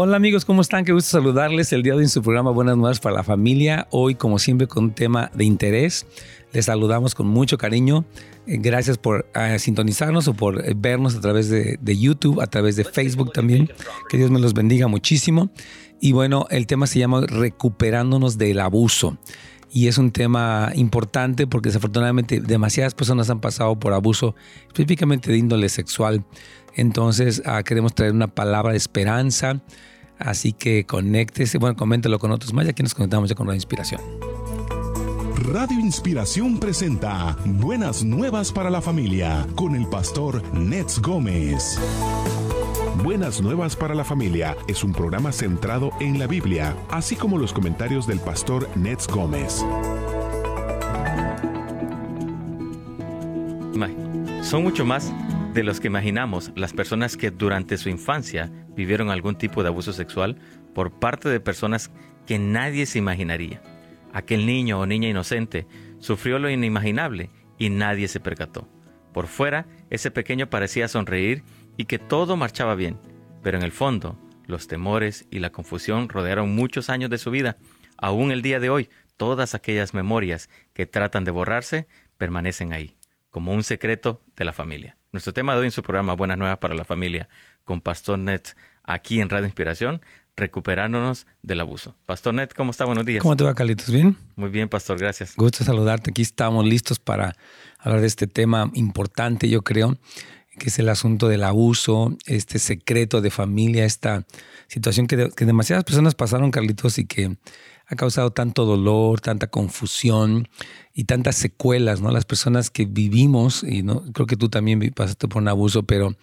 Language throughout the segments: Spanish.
Hola amigos, ¿cómo están? Qué gusto saludarles el día de hoy en su programa Buenas Nuevas para la Familia. Hoy, como siempre, con un tema de interés. Les saludamos con mucho cariño. Eh, gracias por eh, sintonizarnos o por eh, vernos a través de, de, YouTube, a través de Facebook también. Que Dios me los bendiga muchísimo. Y bueno, el tema se llama Recuperándonos del abuso. Y es un tema importante porque desafortunadamente demasiadas personas han pasado por abuso, específicamente de índole sexual. Entonces ah, queremos traer una palabra de esperanza. Así que conéctese, bueno, coméntelo con otros más y aquí nos conectamos ya con Radio Inspiración. Radio Inspiración presenta Buenas Nuevas para la Familia con el pastor Nets Gómez. Buenas Nuevas para la Familia es un programa centrado en la Biblia, así como los comentarios del pastor Nets Gómez. Son mucho más de los que imaginamos las personas que durante su infancia vivieron algún tipo de abuso sexual por parte de personas que nadie se imaginaría. Aquel niño o niña inocente sufrió lo inimaginable y nadie se percató. Por fuera, ese pequeño parecía sonreír y que todo marchaba bien, pero en el fondo, los temores y la confusión rodearon muchos años de su vida. Aún el día de hoy, todas aquellas memorias que tratan de borrarse permanecen ahí, como un secreto de la familia. Nuestro tema de hoy en su programa Buenas Nuevas para la Familia con Pastor Net aquí en Radio Inspiración, recuperándonos del abuso. Pastor Net, ¿cómo está? Buenos días. ¿Cómo te va, Carlitos? ¿Bien? Muy bien, Pastor, gracias. Gusto saludarte. Aquí estamos listos para hablar de este tema importante, yo creo, que es el asunto del abuso, este secreto de familia, esta situación que, que demasiadas personas pasaron, Carlitos, y que ha causado tanto dolor, tanta confusión y tantas secuelas, ¿no? Las personas que vivimos, y no creo que tú también pasaste por un abuso, pero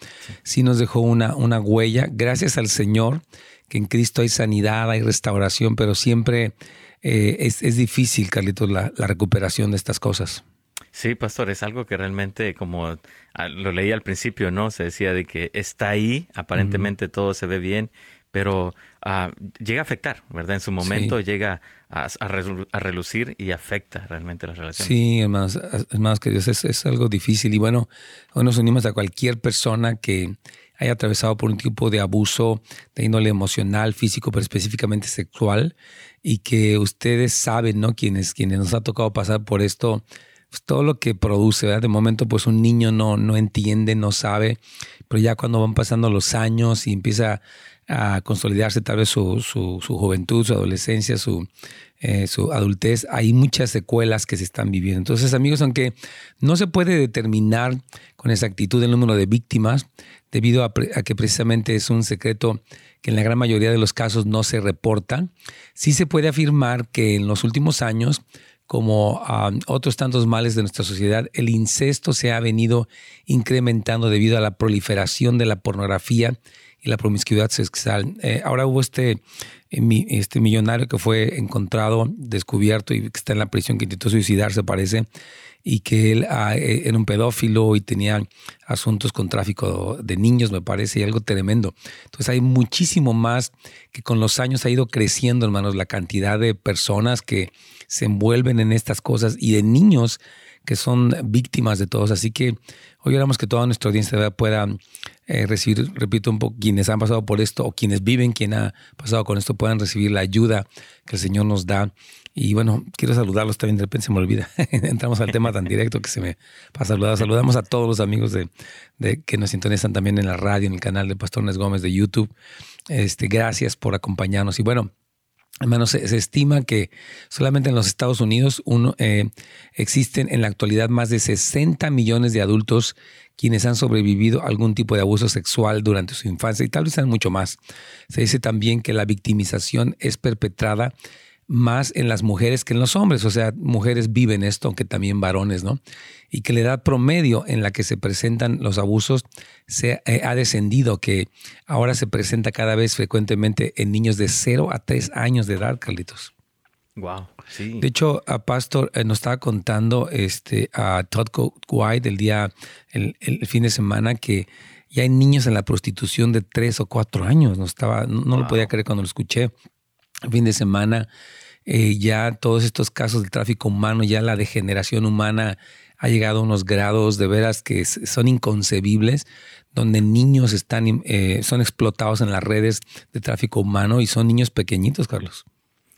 sí, nos dejó una, una huella. Gracias al Señor, que en Cristo hay sanidad, hay restauración, pero siempre eh, es, difícil, Carlitos, la, la recuperación de estas cosas. Sí, pastor, es algo que realmente, como ah, lo leí al principio, ¿no? Se decía de que está ahí, aparentemente todo se ve bien, pero uh, llega a afectar, ¿verdad? En su momento sí. llega a, a, a, relucir y afecta realmente las relaciones. Sí, hermanos, hermanos queridos, es, es algo difícil y bueno, hoy nos unimos a cualquier persona que haya atravesado por un tipo de abuso de índole emocional, físico, pero específicamente sexual, y que ustedes saben, ¿no? Quienes, quienes nos ha tocado pasar por esto, pues todo lo que produce, ¿verdad? De momento, pues un niño no, no entiende, no sabe, pero ya cuando van pasando los años y empieza a consolidarse tal vez su, su, juventud, su adolescencia, su, eh, su adultez, hay muchas secuelas que se están viviendo. Entonces, amigos, aunque no se puede determinar con exactitud el número de víctimas, debido a, a, que precisamente es un secreto que en la gran mayoría de los casos no se reporta, sí se puede afirmar que en los últimos años, como um, otros tantos males de nuestra sociedad, el incesto se ha venido incrementando debido a la proliferación de la pornografía y la promiscuidad sexual. Eh, ahora hubo este, este millonario que fue encontrado, descubierto y que está en la prisión, que intentó suicidarse, parece, y que él ah, eh, era un pedófilo y tenía asuntos con tráfico de niños, me parece, y algo tremendo. Entonces hay muchísimo más que con los años ha ido creciendo, hermanos, la cantidad de personas que se envuelven en estas cosas y de niños que son víctimas de todos. Así que hoy oramos que toda nuestra audiencia pueda eh, recibir, repito un poco, quienes han pasado por esto o quienes viven, quien ha pasado con esto, puedan recibir la ayuda que el Señor nos da. Y bueno, quiero saludarlos también, de repente se me olvida. Entramos al tema tan directo que se me pasa saludar. Saludamos a todos los amigos de, que nos sintonizan también en la radio, en el canal de Pastor Nes Gómez de YouTube. Este, gracias por acompañarnos. Y bueno, Hermanos, se, se, estima que solamente en los Estados Unidos uno, eh, existen en la actualidad más de 60 millones de adultos quienes han sobrevivido a algún tipo de abuso sexual durante su infancia y tal vez sean mucho más. Se dice también que la victimización es perpetrada más en las mujeres que en los hombres, o sea, mujeres viven esto, aunque también varones, ¿no? Y que la edad promedio en la que se presentan los abusos se eh, ha descendido, que ahora se presenta cada vez frecuentemente en niños de 0 a 3 años de edad, Carlitos. Wow, sí. De hecho, a Pastor eh, nos estaba contando este, a Todd White el día, el, el, fin de semana, que ya hay niños en la prostitución de 3 o 4 años. No, estaba, no, no wow. lo podía creer cuando lo escuché fin de semana, eh, ya todos estos casos de tráfico humano, ya la degeneración humana ha llegado a unos grados de veras que son inconcebibles, donde niños están, eh, son explotados en las redes de tráfico humano y son niños pequeñitos, Carlos.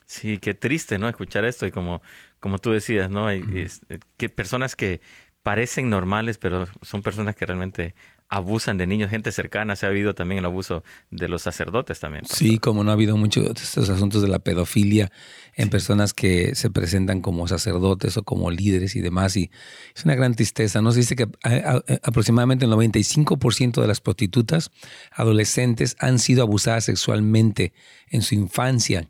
Sí, qué triste, ¿no? Escuchar esto y como, como tú decías, ¿no? Hay eh, que personas que parecen normales, pero son personas que realmente abusan de niños, gente cercana. Se ha habido también el abuso de los sacerdotes también. Sí, como no ha habido muchos estos asuntos de la pedofilia en personas que se presentan como sacerdotes o como líderes y demás. Y es una gran tristeza. Nos dice que aproximadamente el 95% de las prostitutas adolescentes han sido abusadas sexualmente en su infancia.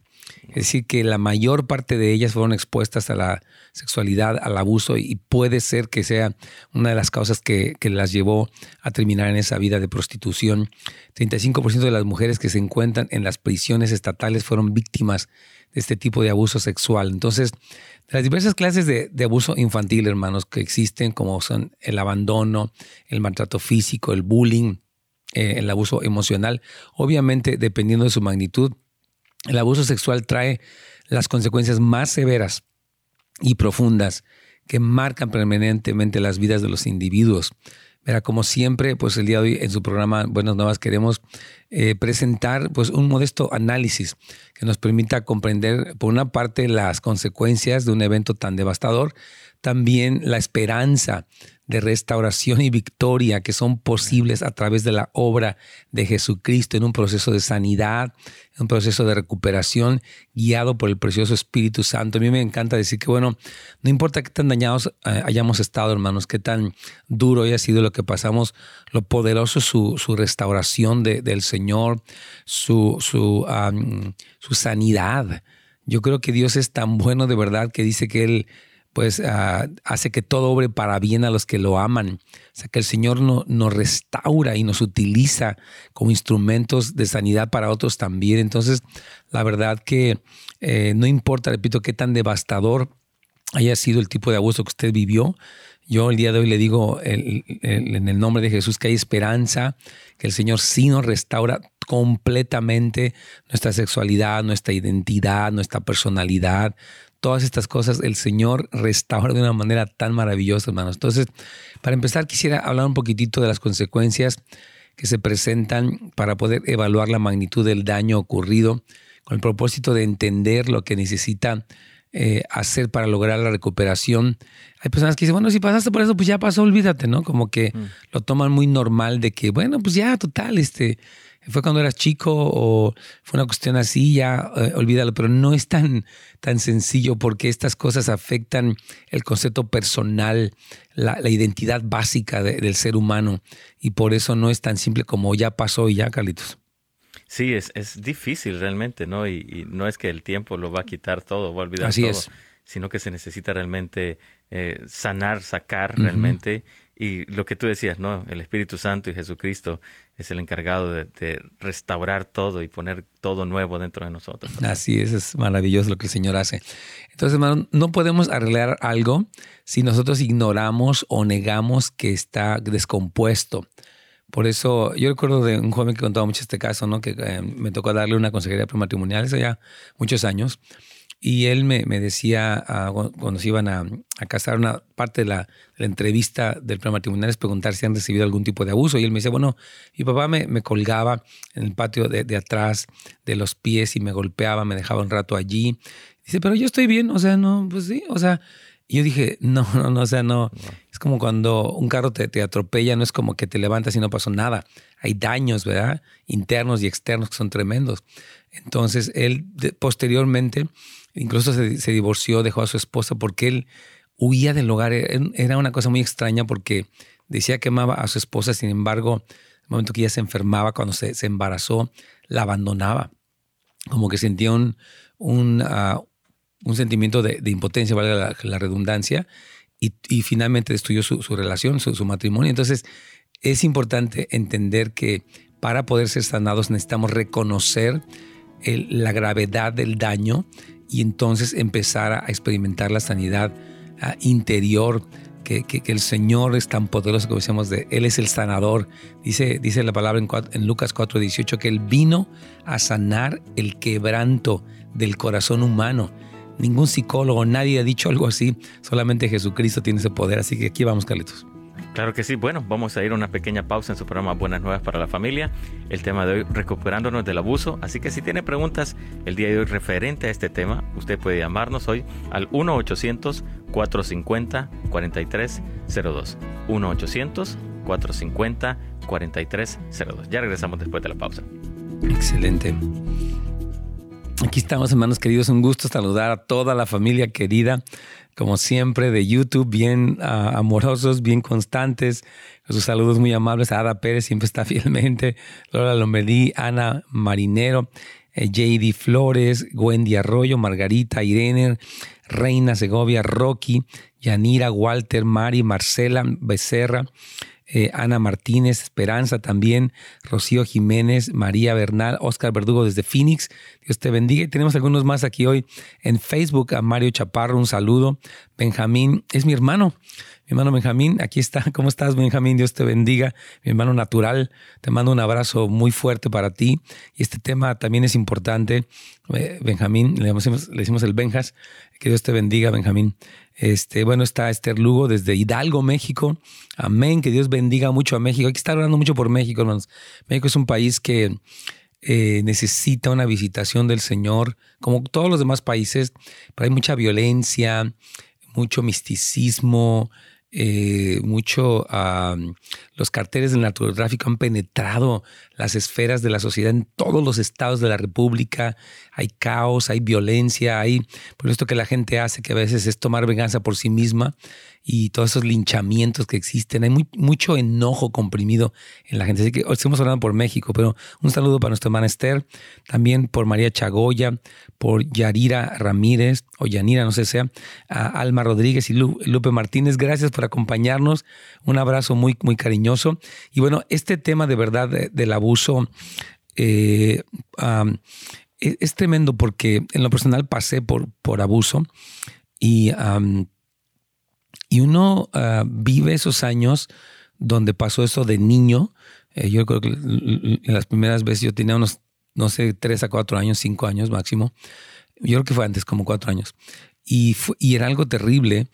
Es decir, que la mayor parte de ellas fueron expuestas a la sexualidad, al abuso, y puede ser que sea una de las causas que, las llevó a terminar en esa vida de prostitución. 35% de las mujeres que se encuentran en las prisiones estatales fueron víctimas de este tipo de abuso sexual. Entonces, las diversas clases de, abuso infantil, hermanos, que existen, como son el abandono, el maltrato físico, el bullying, eh, el abuso emocional, obviamente, dependiendo de su magnitud, el abuso sexual trae las consecuencias más severas y profundas que marcan permanentemente las vidas de los individuos. Verá, como siempre, pues el día de hoy en su programa Buenas Nuevas queremos eh, presentar pues un modesto análisis que nos permita comprender, por una parte, las consecuencias de un evento tan devastador, también la esperanza de restauración y victoria que son posibles a través de la obra de Jesucristo en un proceso de sanidad, en un proceso de recuperación guiado por el precioso Espíritu Santo. A mí me encanta decir que, bueno, no importa qué tan dañados eh, hayamos estado, hermanos, qué tan duro haya sido lo que pasamos, lo poderoso su, su restauración del Señor, su, su, su sanidad. Yo creo que Dios es tan bueno de verdad que dice que Él pues ah, hace que todo obre para bien a los que lo aman. O sea, que el Señor no, nos restaura y nos utiliza como instrumentos de sanidad para otros también. Entonces, la verdad que eh, no importa, repito, qué tan devastador haya sido el tipo de abuso que usted vivió. Yo el día de hoy le digo en el nombre de Jesús que hay esperanza, que el Señor sí nos restaura completamente nuestra sexualidad, nuestra identidad, nuestra personalidad, todas estas cosas el Señor restaura de una manera tan maravillosa, hermanos. Entonces, para empezar, quisiera hablar un poquitito de las consecuencias que se presentan para poder evaluar la magnitud del daño ocurrido con el propósito de entender lo que necesita eh, hacer para lograr la recuperación. Hay personas que dicen, bueno, si pasaste por eso, pues ya pasó, olvídate, ¿no? Como que mm. lo toman muy normal de que, bueno, pues ya, total, este, fue cuando eras chico o fue una cuestión así, ya eh, olvídalo, pero no es tan, tan sencillo porque estas cosas afectan el concepto personal, la, identidad básica del ser humano y por eso no es tan simple como ya pasó y ya, Carlitos. Sí, es, es difícil realmente, ¿no? Y, no es que el tiempo lo va a quitar todo, va a olvidar Así todo, es. sino que se necesita realmente eh, sanar, sacar realmente y lo que tú decías, ¿no? El Espíritu Santo y Jesucristo es el encargado de, restaurar todo y poner todo nuevo dentro de nosotros. Así es, es maravilloso lo que el Señor hace. Entonces, hermano, no podemos arreglar algo si nosotros ignoramos o negamos que está descompuesto. Por eso, yo recuerdo de un joven que contaba mucho este caso, ¿no? Que eh, me tocó darle una consejería prematrimonial hace ya muchos años. Y él me, me decía, ah, cuando se iban a, a, casar, una parte de la, entrevista del prematrimonial es preguntar si han recibido algún tipo de abuso. Y él me decía, bueno, mi papá me, me colgaba en el patio de, de, atrás de los pies y me golpeaba, me dejaba un rato allí. Dice, pero yo estoy bien, o sea, no, pues sí, o sea. Y yo dije, no, no, no, o sea, no. Es como cuando un carro te, te atropella, no es como que te levantas y no pasó nada. Hay daños, ¿verdad? Internos y externos que son tremendos. Entonces, él posteriormente Incluso se, divorció, dejó a su esposa porque él huía del hogar. Era una cosa muy extraña porque decía que amaba a su esposa, sin embargo, el momento que ella se enfermaba, cuando se, embarazó, la abandonaba. Como que sentía un, un, ah, sentimiento de, impotencia, vale la, redundancia, y, finalmente destruyó su, relación, su, matrimonio. Entonces, es importante entender que para poder ser sanados necesitamos reconocer la gravedad del daño y entonces empezar a experimentar la sanidad ah, interior, que, el Señor es tan poderoso como decíamos, de, Él es el sanador. Dice, dice la palabra en, en Lucas 4:18 que Él vino a sanar el quebranto del corazón humano. ningún psicólogo, nadie ha dicho algo así, solamente Jesucristo tiene ese poder, así que aquí vamos, Carlitos. Claro que sí. Bueno, vamos a ir a una pequeña pausa en su programa Buenas Nuevas para la Familia. El tema de hoy, recuperándonos del abuso. Así que si tiene preguntas el día de hoy referente a este tema, usted puede llamarnos hoy al 1-800-450-4302. 1-800-450-4302. Ya regresamos después de la pausa. Excelente. Aquí estamos, hermanos queridos. Un gusto saludar a toda la familia querida como siempre, de YouTube, bien ah, amorosos, bien constantes. Sus saludos muy amables. Ada Pérez siempre está fielmente. Lola Lombardí, Ana Marinero, eh, JD Flores, Wendy Arroyo, Margarita Irene, Reina Segovia, Rocky, Yanira, Walter, Mari, Marcela Becerra, eh, Ana Martínez, Esperanza también, Rocío Jiménez, María Bernal, Oscar Verdugo desde Phoenix. Dios te bendiga. Y tenemos algunos más aquí hoy en Facebook. A Mario Chaparro, un saludo. Benjamín, es mi hermano. Mi hermano Benjamín, aquí está. ¿Cómo estás, Benjamín? Dios te bendiga. Mi hermano natural, te mando un abrazo muy fuerte para ti. Y este tema también es importante. Eh, Benjamín, le decimos, le decimos el Benjas. Que Dios te bendiga, Benjamín. Este, bueno, está Esther Lugo desde Hidalgo, México. Amén. Que Dios bendiga mucho a México. Hay que estar orando mucho por México, hermanos. México es un país que eh, necesita una visitación del Señor, como todos los demás países, pero hay mucha violencia, mucho misticismo, eh, mucho los carteles del narcotráfico han penetrado las esferas de la sociedad en todos los estados de la República. Hay caos, hay violencia, hay por esto que la gente hace, que a veces es tomar venganza por sí misma y todos esos linchamientos que existen. Hay mucho enojo comprimido en la gente. Así que hoy estamos hablando por México, pero un saludo para nuestra hermana Esther, también por María Chagoya, por Yarira Ramírez, o Yanira, no sé sea, Alma Rodríguez y Lupe Martínez. Gracias por acompañarnos. Un abrazo muy, muy cariñoso. Y bueno, este tema de verdad del abuso eh, e, es, tremendo porque en lo personal pasé por, por abuso y y uno ah, vive esos años donde pasó eso de niño. Eh, yo creo que las primeras veces yo tenía unos, no sé, tres a cuatro años, cinco años máximo. Yo creo que fue antes, como cuatro años. Y, y era algo terrible.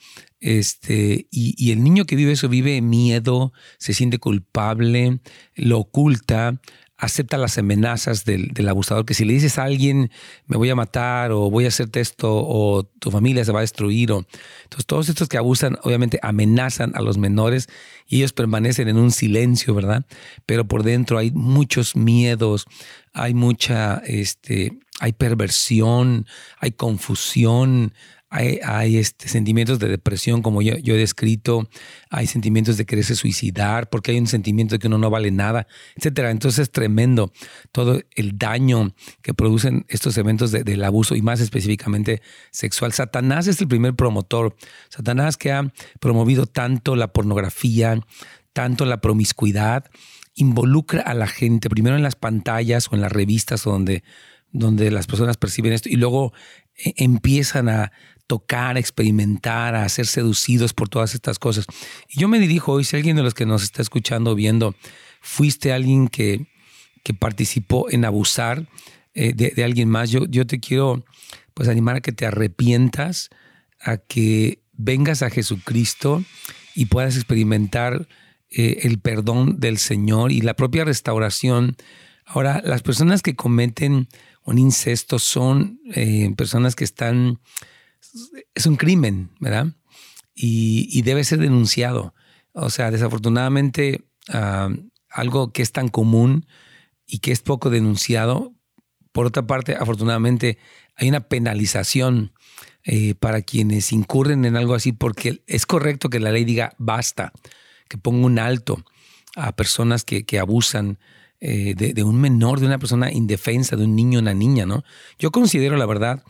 Este, y, el niño que vive eso vive miedo, se siente culpable, lo oculta, acepta las amenazas del, abusador, que si le dices a alguien, me voy a matar o voy a hacerte esto o tu familia se va a destruir. O... Entonces todos estos que abusan obviamente amenazan a los menores y ellos permanecen en un silencio, ¿verdad? Pero por dentro hay muchos miedos, hay mucha, este, hay perversión, hay confusión, hay, este, sentimientos de depresión, como yo, he descrito, hay sentimientos de quererse suicidar, porque hay un sentimiento de que uno no vale nada, etcétera. Entonces es tremendo todo el daño que producen estos eventos del abuso y más específicamente sexual. Satanás es el primer promotor. Satanás que ha promovido tanto la pornografía, tanto la promiscuidad, involucra a la gente, primero en las pantallas o en las revistas donde, donde las personas perciben esto y luego eh, empiezan a, tocar, a experimentar, a ser seducidos por todas estas cosas. Y yo me dirijo hoy, si alguien de los que nos está escuchando o viendo, fuiste alguien que, que participó en abusar eh, de, alguien más, yo, yo te quiero pues animar a que te arrepientas, a que vengas a Jesucristo y puedas experimentar eh, el perdón del Señor y la propia restauración. Ahora, las personas que cometen un incesto son eh, personas que están es un crimen, ¿verdad? Y, debe ser denunciado. O sea, desafortunadamente, ah, algo que es tan común y que es poco denunciado, por otra parte, afortunadamente, hay una penalización eh, para quienes incurren en algo así, porque es correcto que la ley diga basta, que ponga un alto a personas que, abusan eh, de, de, un menor, de una persona indefensa, de un niño, una niña, ¿no? Yo considero, la verdad,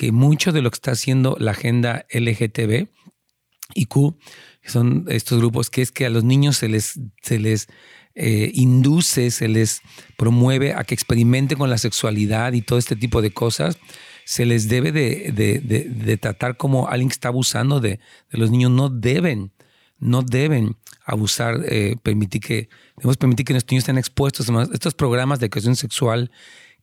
que mucho de lo que está haciendo la agenda LGTB y Q, son estos grupos, que es que a los niños se les, se les eh, induce, se les promueve a que experimenten con la sexualidad y todo este tipo de cosas, se les debe de, tratar como alguien que está abusando de, los niños. No deben, no deben abusar, eh, permitir que, debemos permitir que nuestros niños estén expuestos estos programas de educación sexual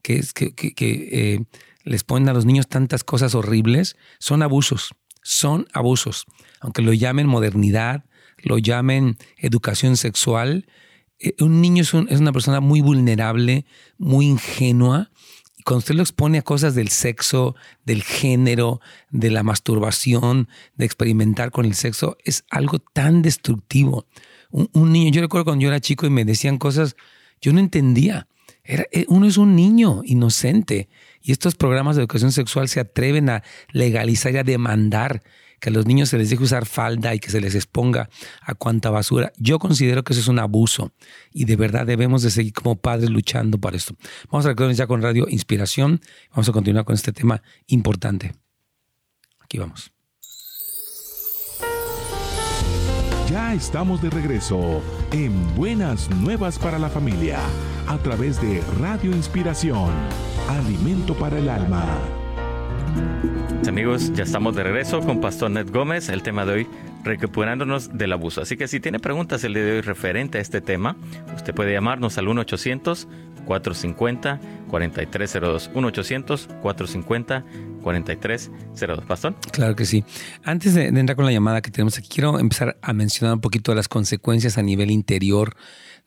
que, que, que eh, les ponen a los niños tantas cosas horribles, son abusos, son abusos. Aunque lo llamen modernidad, lo llamen educación sexual, eh, un niño es, una persona muy vulnerable, muy ingenua, cuando usted lo expone a cosas del sexo, del género, de la masturbación, de experimentar con el sexo, es algo tan destructivo. Un, niño, yo recuerdo cuando yo era chico y me decían cosas, yo no entendía. Eh, uno es un niño inocente y estos programas de educación sexual se atreven a legalizar y a demandar que a los niños se les deje usar falda y que se les exponga a cuanta basura. Yo considero que eso es un abuso y de verdad debemos de seguir como padres luchando para esto. Vamos a recordarnos ya con Radio Inspiración. Vamos a continuar con este tema importante. Aquí vamos. Ya estamos de regreso en Buenas Nuevas para la Familia a través de Radio Inspiración, Alimento para el Alma. Amigos, ya estamos de regreso con Pastor Ned Gómez. El tema de hoy, recuperándonos del abuso. Así que si tiene preguntas el día de hoy referente a este tema, usted puede llamarnos al 1-800-450-4302. 1-800-450-4302. Pastor. Claro que sí. Antes de, de entrar con la llamada que tenemos aquí, quiero empezar a mencionar un poquito las consecuencias a nivel interior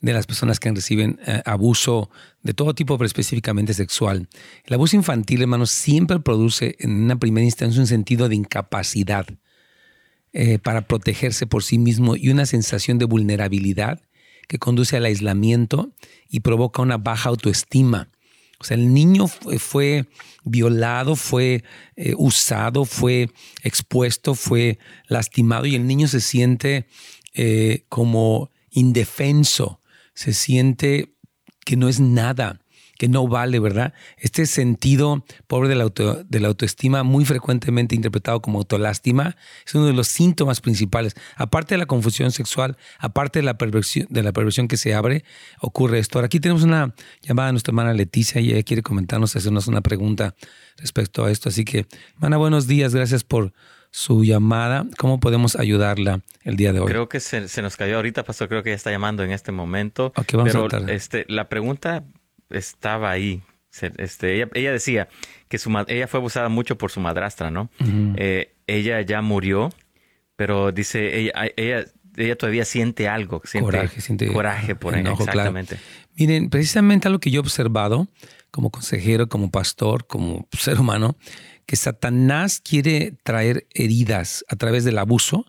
de las personas que reciben eh, abuso de todo tipo, pero específicamente sexual. El abuso infantil, hermanos, siempre produce en una primera instancia un sentido de incapacidad eh, para protegerse por sí mismo y una sensación de vulnerabilidad que conduce al aislamiento y provoca una baja autoestima. O sea, el niño fue, violado, fue eh, usado, fue expuesto, fue lastimado y el niño se siente como indefenso, se siente que no es nada, que no vale, ¿verdad? Este sentido pobre de la, de la autoestima, muy frecuentemente interpretado como autolástima, es uno de los síntomas principales. Aparte de la confusión sexual, aparte de la perversión, de la perversión que se abre, ocurre esto. Ahora, aquí tenemos una llamada de nuestra hermana Leticia y ella quiere comentarnos, hacernos una pregunta respecto a esto. Así que, hermana, buenos días, gracias por su llamada. ¿Cómo podemos ayudarla el día de hoy? Creo que se, nos cayó ahorita, pastor. Creo que ya está llamando en este momento. pero este, la pregunta estaba ahí. Este, ella, decía que su, ella fue abusada mucho por su madrastra, ¿no? Eh, ella ya murió, pero dice, ella, ella, ella todavía siente algo. Siente coraje, siente coraje por enojo, exactamente. Miren, precisamente algo que yo he observado como consejero, como pastor, como ser humano, que Satanás quiere traer heridas a través del abuso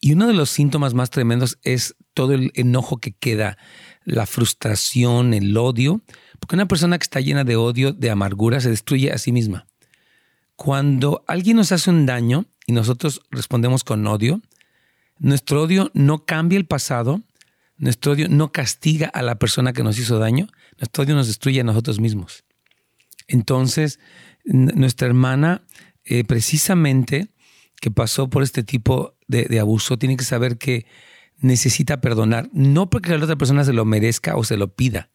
y uno de los síntomas más tremendos es todo el enojo que queda, la frustración, el odio, porque una persona que está llena de odio, de amargura, se destruye a sí misma. Cuando alguien nos hace un daño y nosotros respondemos con odio, nuestro odio no cambia el pasado, nuestro odio no castiga a la persona que nos hizo daño, nuestro odio nos destruye a nosotros mismos. Entonces, nuestra hermana, eh, precisamente que pasó por este tipo de, abuso, tiene que saber que necesita perdonar, no porque la otra persona se lo merezca o se lo pida,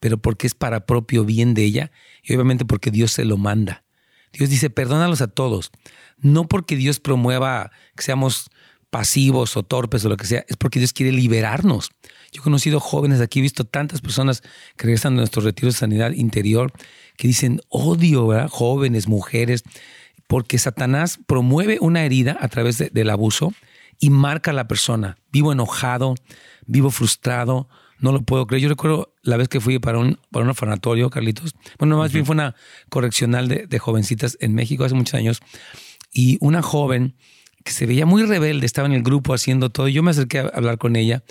pero porque es para propio bien de ella y obviamente porque Dios se lo manda. Dios dice, perdónalos a todos, no porque Dios promueva que seamos pasivos o torpes o lo que sea, es porque Dios quiere liberarnos. Yo he conocido jóvenes aquí, he visto tantas personas que regresan de nuestros retiros de sanidad interior que dicen odio, ¿verdad? jóvenes, mujeres, porque Satanás promueve una herida a través del abuso y marca a la persona. Vivo enojado, vivo frustrado, no lo puedo creer. Yo recuerdo la vez que fui para un, para un orfanatorio, Carlitos. Bueno, más bien fue una correccional de, de, jovencitas en México hace muchos años. Y una joven que se veía muy rebelde, estaba en el grupo haciendo todo. Yo me acerqué a hablar con ella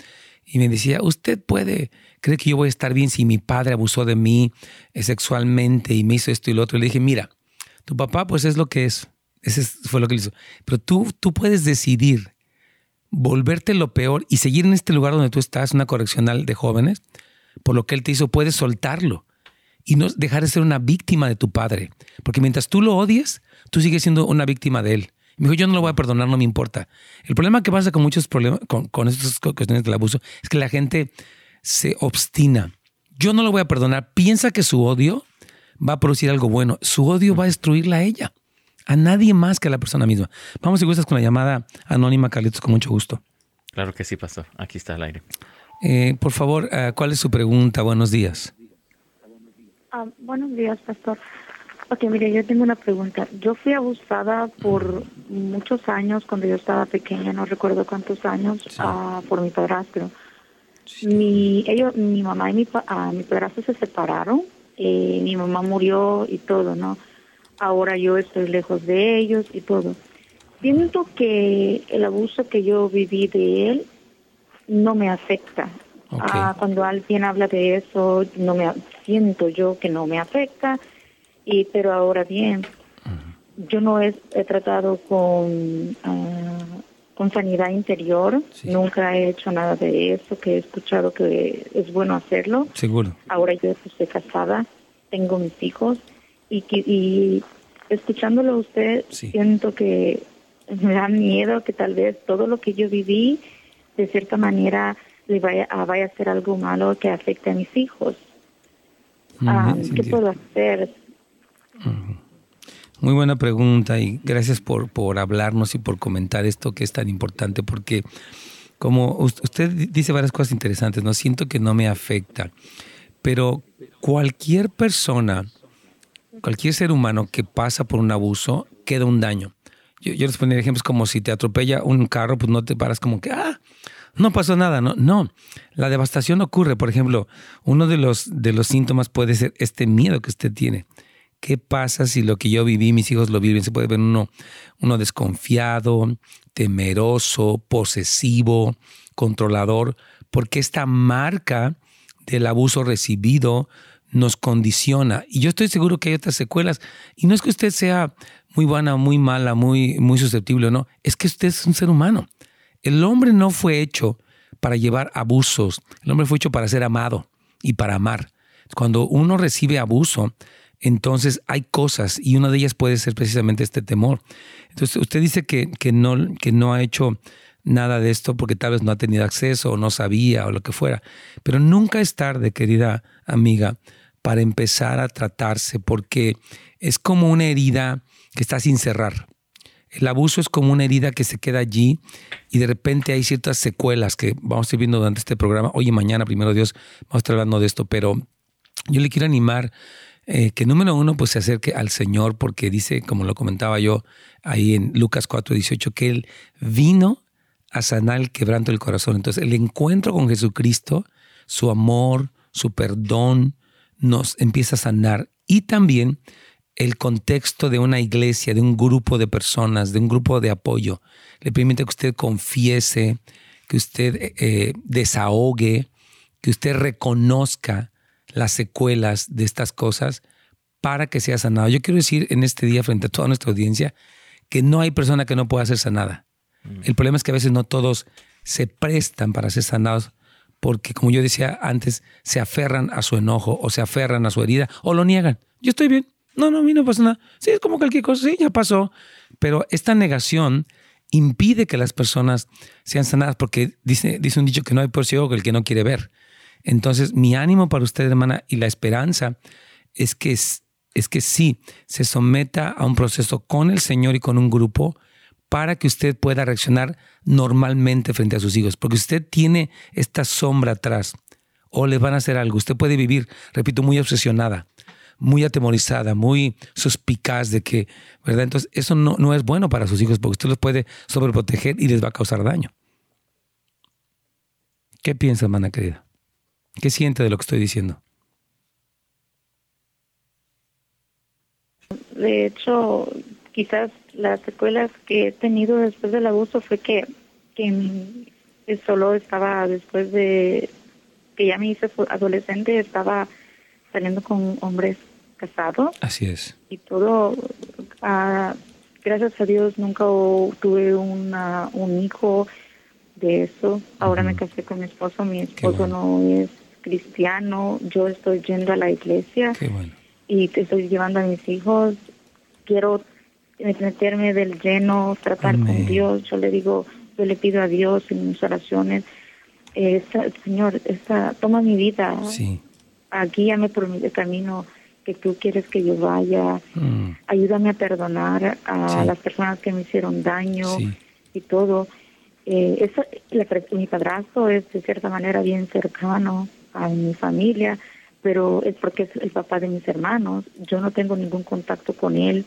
y me decía, usted puede, cree que yo voy a estar bien si mi padre abusó de mí eh, sexualmente y me hizo esto y lo otro. Y le dije, mira, tu papá pues es lo que es. Ese fue lo que le hizo. Pero tú, tú puedes decidir volverte lo peor y seguir en este lugar donde tú estás, una correccional de jóvenes, por lo que él te hizo, puedes soltarlo y no dejar de ser una víctima de tu padre. Porque mientras tú lo odies, tú sigues siendo una víctima de él. Me dijo, yo no lo voy a perdonar, no me importa. El problema que pasa con muchos problemas, con, con estas cuestiones del abuso, es que la gente se obstina. Yo no lo voy a perdonar. Piensa que su odio va a producir algo bueno. Su odio va a destruirla a ella. A nadie más que a la persona misma. Vamos si gustas con la llamada anónima, Carlitos, con mucho gusto. Claro que sí, pastor. Aquí está el aire. Eh, por favor, eh, ¿cuál es su pregunta? Buenos días. Ah, buenos días, pastor. Ok, mire, yo tengo una pregunta. Yo fui abusada por muchos años cuando yo estaba pequeña, no recuerdo cuántos años, ah, por mi padrastro. Mi, ellos, mi mamá y mi, uh, mi padrastro se separaron, eh, mi mamá murió y todo, ¿no? Ahora yo estoy lejos de ellos y todo. Siento que el abuso que yo viví de él no me afecta. Ah, cuando alguien habla de eso, no me siento yo que no me afecta y pero ahora bien, yo no he, tratado con ah, con sanidad interior, nunca he hecho nada de eso, que he escuchado que es bueno hacerlo. Seguro. Ahora yo estoy casada, tengo mis hijos y, y escuchándolo a usted siento que me da miedo que tal vez todo lo que yo viví de cierta manera le vaya a, vaya a ser algo malo que afecte a mis hijos. Ah, ¿Qué puedo hacer? Muy buena pregunta y gracias por, por hablarnos y por comentar esto que es tan importante porque como usted dice varias cosas interesantes, no siento que no me afecta, pero cualquier persona, cualquier ser humano que pasa por un abuso, queda un daño. Yo, yo les ponía ejemplos como si te atropella un carro, pues no te paras como que, ah, no pasó nada, no, no. La devastación ocurre, por ejemplo, uno de los, de los síntomas puede ser este miedo que usted tiene. ¿Qué pasa si lo que yo viví, mis hijos lo viven? Se puede ver uno, uno desconfiado, temeroso, posesivo, controlador, porque esta marca del abuso recibido nos condiciona. Y yo estoy seguro que hay otras secuelas. Y no es que usted sea muy buena, muy mala, muy, muy susceptible, no. Es que usted es un ser humano. El hombre no fue hecho para llevar abusos. El hombre fue hecho para ser amado y para amar. Cuando uno recibe abuso, entonces hay cosas y una de ellas puede ser precisamente este temor. Entonces usted dice que, que, no, que no ha hecho nada de esto porque tal vez no ha tenido acceso o no sabía o lo que fuera. Pero nunca es tarde, querida amiga, para empezar a tratarse porque es como una herida que está sin cerrar. El abuso es como una herida que se queda allí y de repente hay ciertas secuelas que vamos a ir viendo durante este programa. Hoy y mañana, primero Dios, vamos a estar hablando de esto, pero yo le quiero animar eh, que número uno, pues se acerque al Señor, porque dice, como lo comentaba yo ahí en Lucas 4, 18, que Él vino a sanar el quebranto del corazón. Entonces, el encuentro con Jesucristo, su amor, su perdón, nos empieza a sanar. Y también el contexto de una iglesia, de un grupo de personas, de un grupo de apoyo, le permite que usted confiese, que usted eh, eh, desahogue, que usted reconozca las secuelas de estas cosas para que sea sanado. Yo quiero decir en este día frente a toda nuestra audiencia que no hay persona que no pueda ser sanada. Mm. El problema es que a veces no todos se prestan para ser sanados porque, como yo decía antes, se aferran a su enojo o se aferran a su herida o lo niegan. Yo estoy bien. No, no, a mí no pasa nada. Sí, es como cualquier cosa. Sí, ya pasó. Pero esta negación impide que las personas sean sanadas porque dice, dice un dicho que no hay por ciego que el que no quiere ver. Entonces, mi ánimo para usted, hermana, y la esperanza es que, es, que sí, se someta a un proceso con el Señor y con un grupo para que usted pueda reaccionar normalmente frente a sus hijos, porque usted tiene esta sombra atrás o le van a hacer algo. Usted puede vivir, repito, muy obsesionada, muy atemorizada, muy suspicaz de que, ¿verdad? Entonces, eso no, no es bueno para sus hijos porque usted los puede sobreproteger y les va a causar daño. ¿Qué piensa, hermana querida? ¿Qué siente de lo que estoy diciendo? De hecho, quizás las secuelas que he tenido después del abuso fue que, que solo estaba después de que ya me hice adolescente, estaba saliendo con hombres casados. Así es. Y todo, ah, gracias a Dios, nunca tuve una, un hijo de eso. Ahora me casé con mi esposo, mi esposo no es cristiano, yo estoy yendo a la iglesia y te estoy llevando a mis hijos. Quiero meterme del lleno, tratar con Dios. Yo le digo, yo le pido a Dios en mis oraciones, eh, Señor, esta, toma mi vida, sí. guíame por el camino que tú quieres que yo vaya, mm. ayúdame a perdonar a las personas que me hicieron daño y todo. Eh, mi padrastro es de cierta manera bien cercano a mi familia, pero es porque es el papá de mis hermanos. Yo no tengo ningún contacto con él.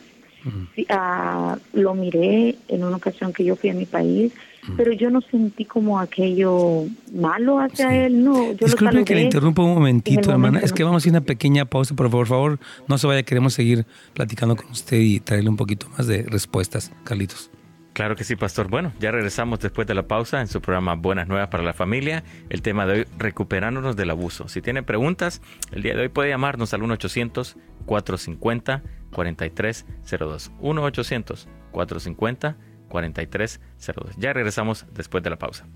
Ah, lo miré en una ocasión que yo fui a mi país, pero yo no sentí como aquello malo hacia él, no. Yo Disculpe que le interrumpa un momentito, hermana. Es que vamos a hacer una pequeña pausa, pero por favor, no se vaya, queremos seguir platicando con usted y traerle un poquito más de respuestas, Carlitos. Claro que sí, pastor. Bueno, ya regresamos después de la pausa en su programa Buenas Nuevas para la Familia. El tema de hoy, recuperándonos del abuso. Si tiene preguntas, el día de hoy puede llamarnos al 1-800-450-4302. 1-800-450-4302. Ya regresamos después de la pausa.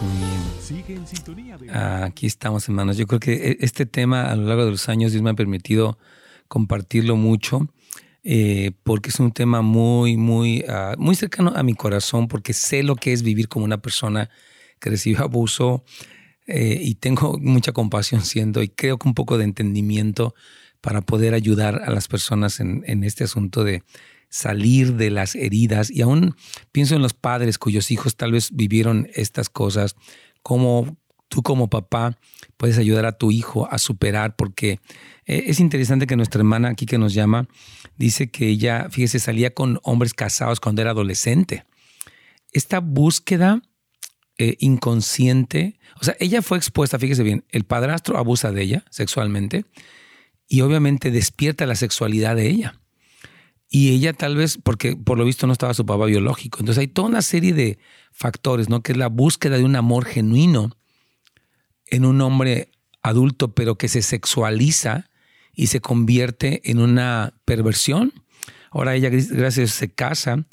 Muy bien. Aquí estamos, hermanos. Yo creo que e-, este tema a lo largo de los años Dios me ha permitido compartirlo mucho eh, porque es un tema muy, muy, ah, muy cercano a mi corazón, porque sé lo que es vivir como una persona que recibió abuso eh, y tengo mucha compasión siendo y creo que un poco de entendimiento para poder ayudar a las personas en, en este asunto de salir de las heridas. Y aún pienso en los padres cuyos hijos tal vez vivieron estas cosas, como tú como papá puedes ayudar a tu hijo a superar, porque eh, es interesante que nuestra hermana aquí que nos llama dice que ella, fíjese, salía con hombres casados cuando era adolescente. Esta búsqueda eh, inconsciente, o sea, ella fue expuesta, fíjese bien, el padrastro abusa de ella sexualmente y obviamente despierta la sexualidad de ella. Y ella tal vez, porque por lo visto no estaba su papá biológico. Entonces hay toda una serie de factores, ¿no? Que es la búsqueda de un amor genuino en un hombre adulto, pero que se sexualiza y se convierte en una perversión. Ahora ella, gracias, se casa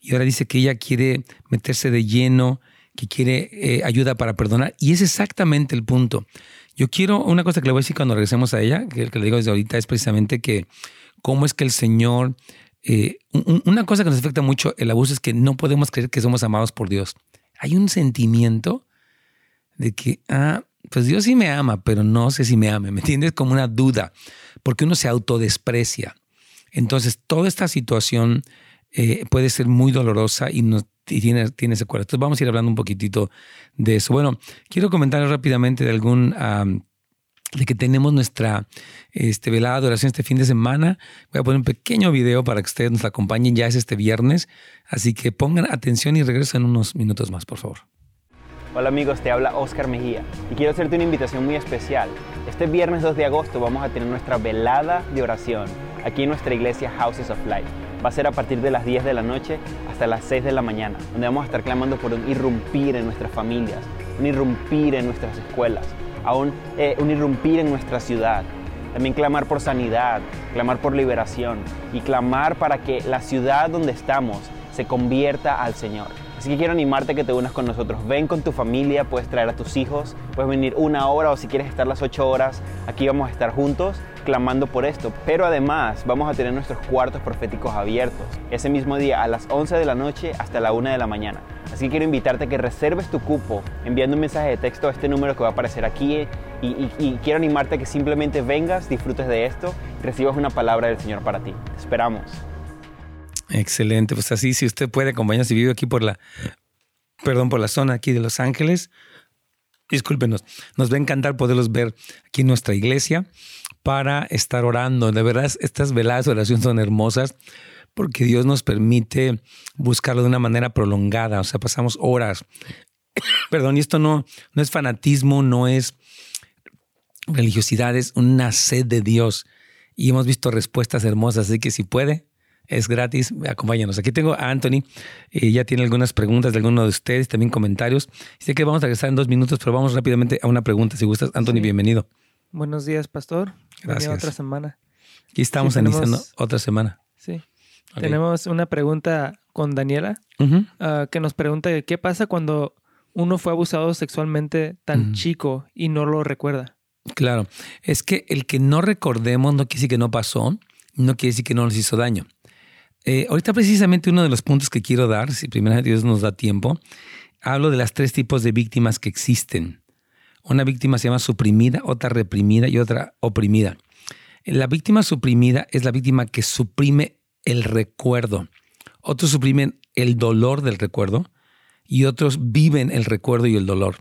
y ahora dice que ella quiere meterse de lleno, que quiere eh, ayuda para perdonar. Y es exactamente el punto. Yo quiero, una cosa que le voy a decir cuando regresemos a ella, que, que le digo desde ahorita, es precisamente que cómo es que el Señor, eh, una cosa que nos afecta mucho el abuso es que no podemos creer que somos amados por Dios. Hay un sentimiento de que, ah, pues Dios sí me ama, pero no sé si me ame, ¿me entiendes? Como una duda, porque uno se autodesprecia. Entonces, toda esta situación eh, puede ser muy dolorosa y, no, tiene, tiene secuelas. Entonces, vamos a ir hablando un poquitito de eso. Bueno, quiero comentar rápidamente de algún... de que tenemos nuestra este, velada de oración este fin de semana. Voy a poner un pequeño video para que ustedes nos acompañen. Ya es este viernes. Así que pongan atención y regresen unos minutos más, por favor. Hola amigos, te habla Oscar Mejía y quiero hacerte una invitación muy especial. Este viernes 2 de agosto vamos a tener nuestra velada de oración aquí en nuestra iglesia Houses of Life. Va a ser a partir de las 10 de la noche hasta las 6 de la mañana, donde vamos a estar clamando por un irrumpir en nuestras familias, un irrumpir en nuestras escuelas, aún eh, un irrumpir en nuestra ciudad. También clamar por sanidad, clamar por liberación y clamar para que la ciudad donde estamos se convierta al Señor. Así que quiero animarte a que te unas con nosotros. Ven con tu familia, puedes traer a tus hijos, puedes venir una hora o si quieres estar las ocho horas, aquí vamos a estar juntos clamando por esto. Pero además vamos a tener nuestros cuartos proféticos abiertos ese mismo día a las 11 de la noche hasta la 1 de la mañana. Así que quiero invitarte a que reserves tu cupo enviando un mensaje de texto a este número que va a aparecer aquí y, y quiero animarte a que simplemente vengas, disfrutes de esto y recibas una palabra del Señor para ti. Te esperamos. Excelente, pues así, si usted puede acompañarnos si vive aquí por la, perdón, por la zona aquí de Los Ángeles, discúlpenos, nos va a encantar poderlos ver aquí en nuestra iglesia para estar orando. De verdad, estas veladas de oración son hermosas porque Dios nos permite buscarlo de una manera prolongada, o sea, pasamos horas. Perdón, y esto no, no es fanatismo, no es religiosidad, es una sed de Dios. Y hemos visto respuestas hermosas, así que si puede, es gratis, acompáñanos. Aquí tengo a Anthony, y ya tiene algunas preguntas de alguno de ustedes, también comentarios. Sé que vamos a regresar en dos minutos, pero vamos rápidamente a una pregunta, si gustas. Anthony, bienvenido. Buenos días, pastor. Gracias. otra semana. Aquí estamos iniciando otra semana. Sí. Tenemos una pregunta con Daniela, ah, que nos pregunta qué pasa cuando uno fue abusado sexualmente tan chico y no lo recuerda. Claro, es que el que no recordemos no quiere decir que no pasó, no quiere decir que no nos hizo daño. Eh, ahorita precisamente uno de los puntos que quiero dar, si primero Dios nos da tiempo, hablo de las tres tipos de víctimas que existen. Una víctima se llama suprimida, otra reprimida y otra oprimida. La víctima suprimida es la víctima que suprime el recuerdo. Otros suprimen el dolor del recuerdo y otros viven el recuerdo y el dolor.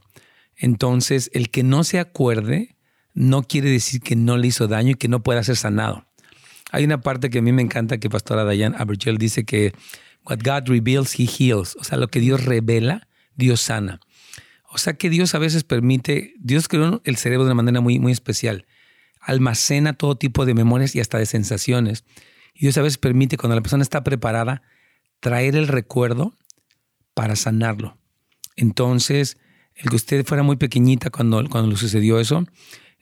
Entonces, el que no se acuerde no quiere decir que no le hizo daño y que no pueda ser sanado. Hay una parte que a mí me encanta que Pastora Diane Abergel dice que what God reveals, he heals. O sea, lo que Dios revela, Dios sana. O sea que Dios a veces permite, Dios creó el cerebro de una manera muy, muy especial. Almacena todo tipo de memorias y hasta de sensaciones. Y Dios a veces permite, cuando la persona está preparada, traer el recuerdo para sanarlo. Entonces, el que usted fuera muy pequeñita cuando, cuando le sucedió eso,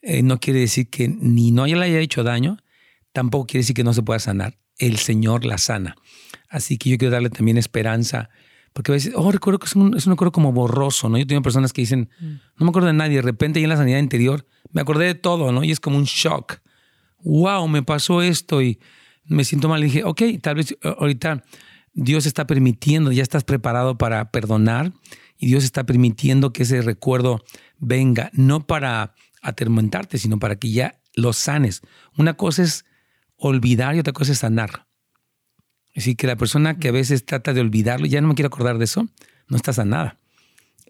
eh, no quiere decir que ni no le haya hecho daño, tampoco quiere decir que no se pueda sanar. El Señor la sana. Así que yo quiero darle también esperanza, porque a veces, oh, recuerdo que es un, es un recuerdo como borroso, ¿no? Yo tengo personas que dicen, mm. no me acuerdo de nadie, de repente ahí en la sanidad interior me acordé de todo, ¿no? Y es como un shock. Wow, me pasó esto y me siento mal. Y dije, ok, tal vez ahorita Dios está permitiendo, ya estás preparado para perdonar y Dios está permitiendo que ese recuerdo venga, no para atormentarte, sino para que ya lo sanes. Una cosa es olvidar y otra cosa es sanar. Es decir, que la persona que a veces trata de olvidarlo, ya no me quiero acordar de eso, no está sanada.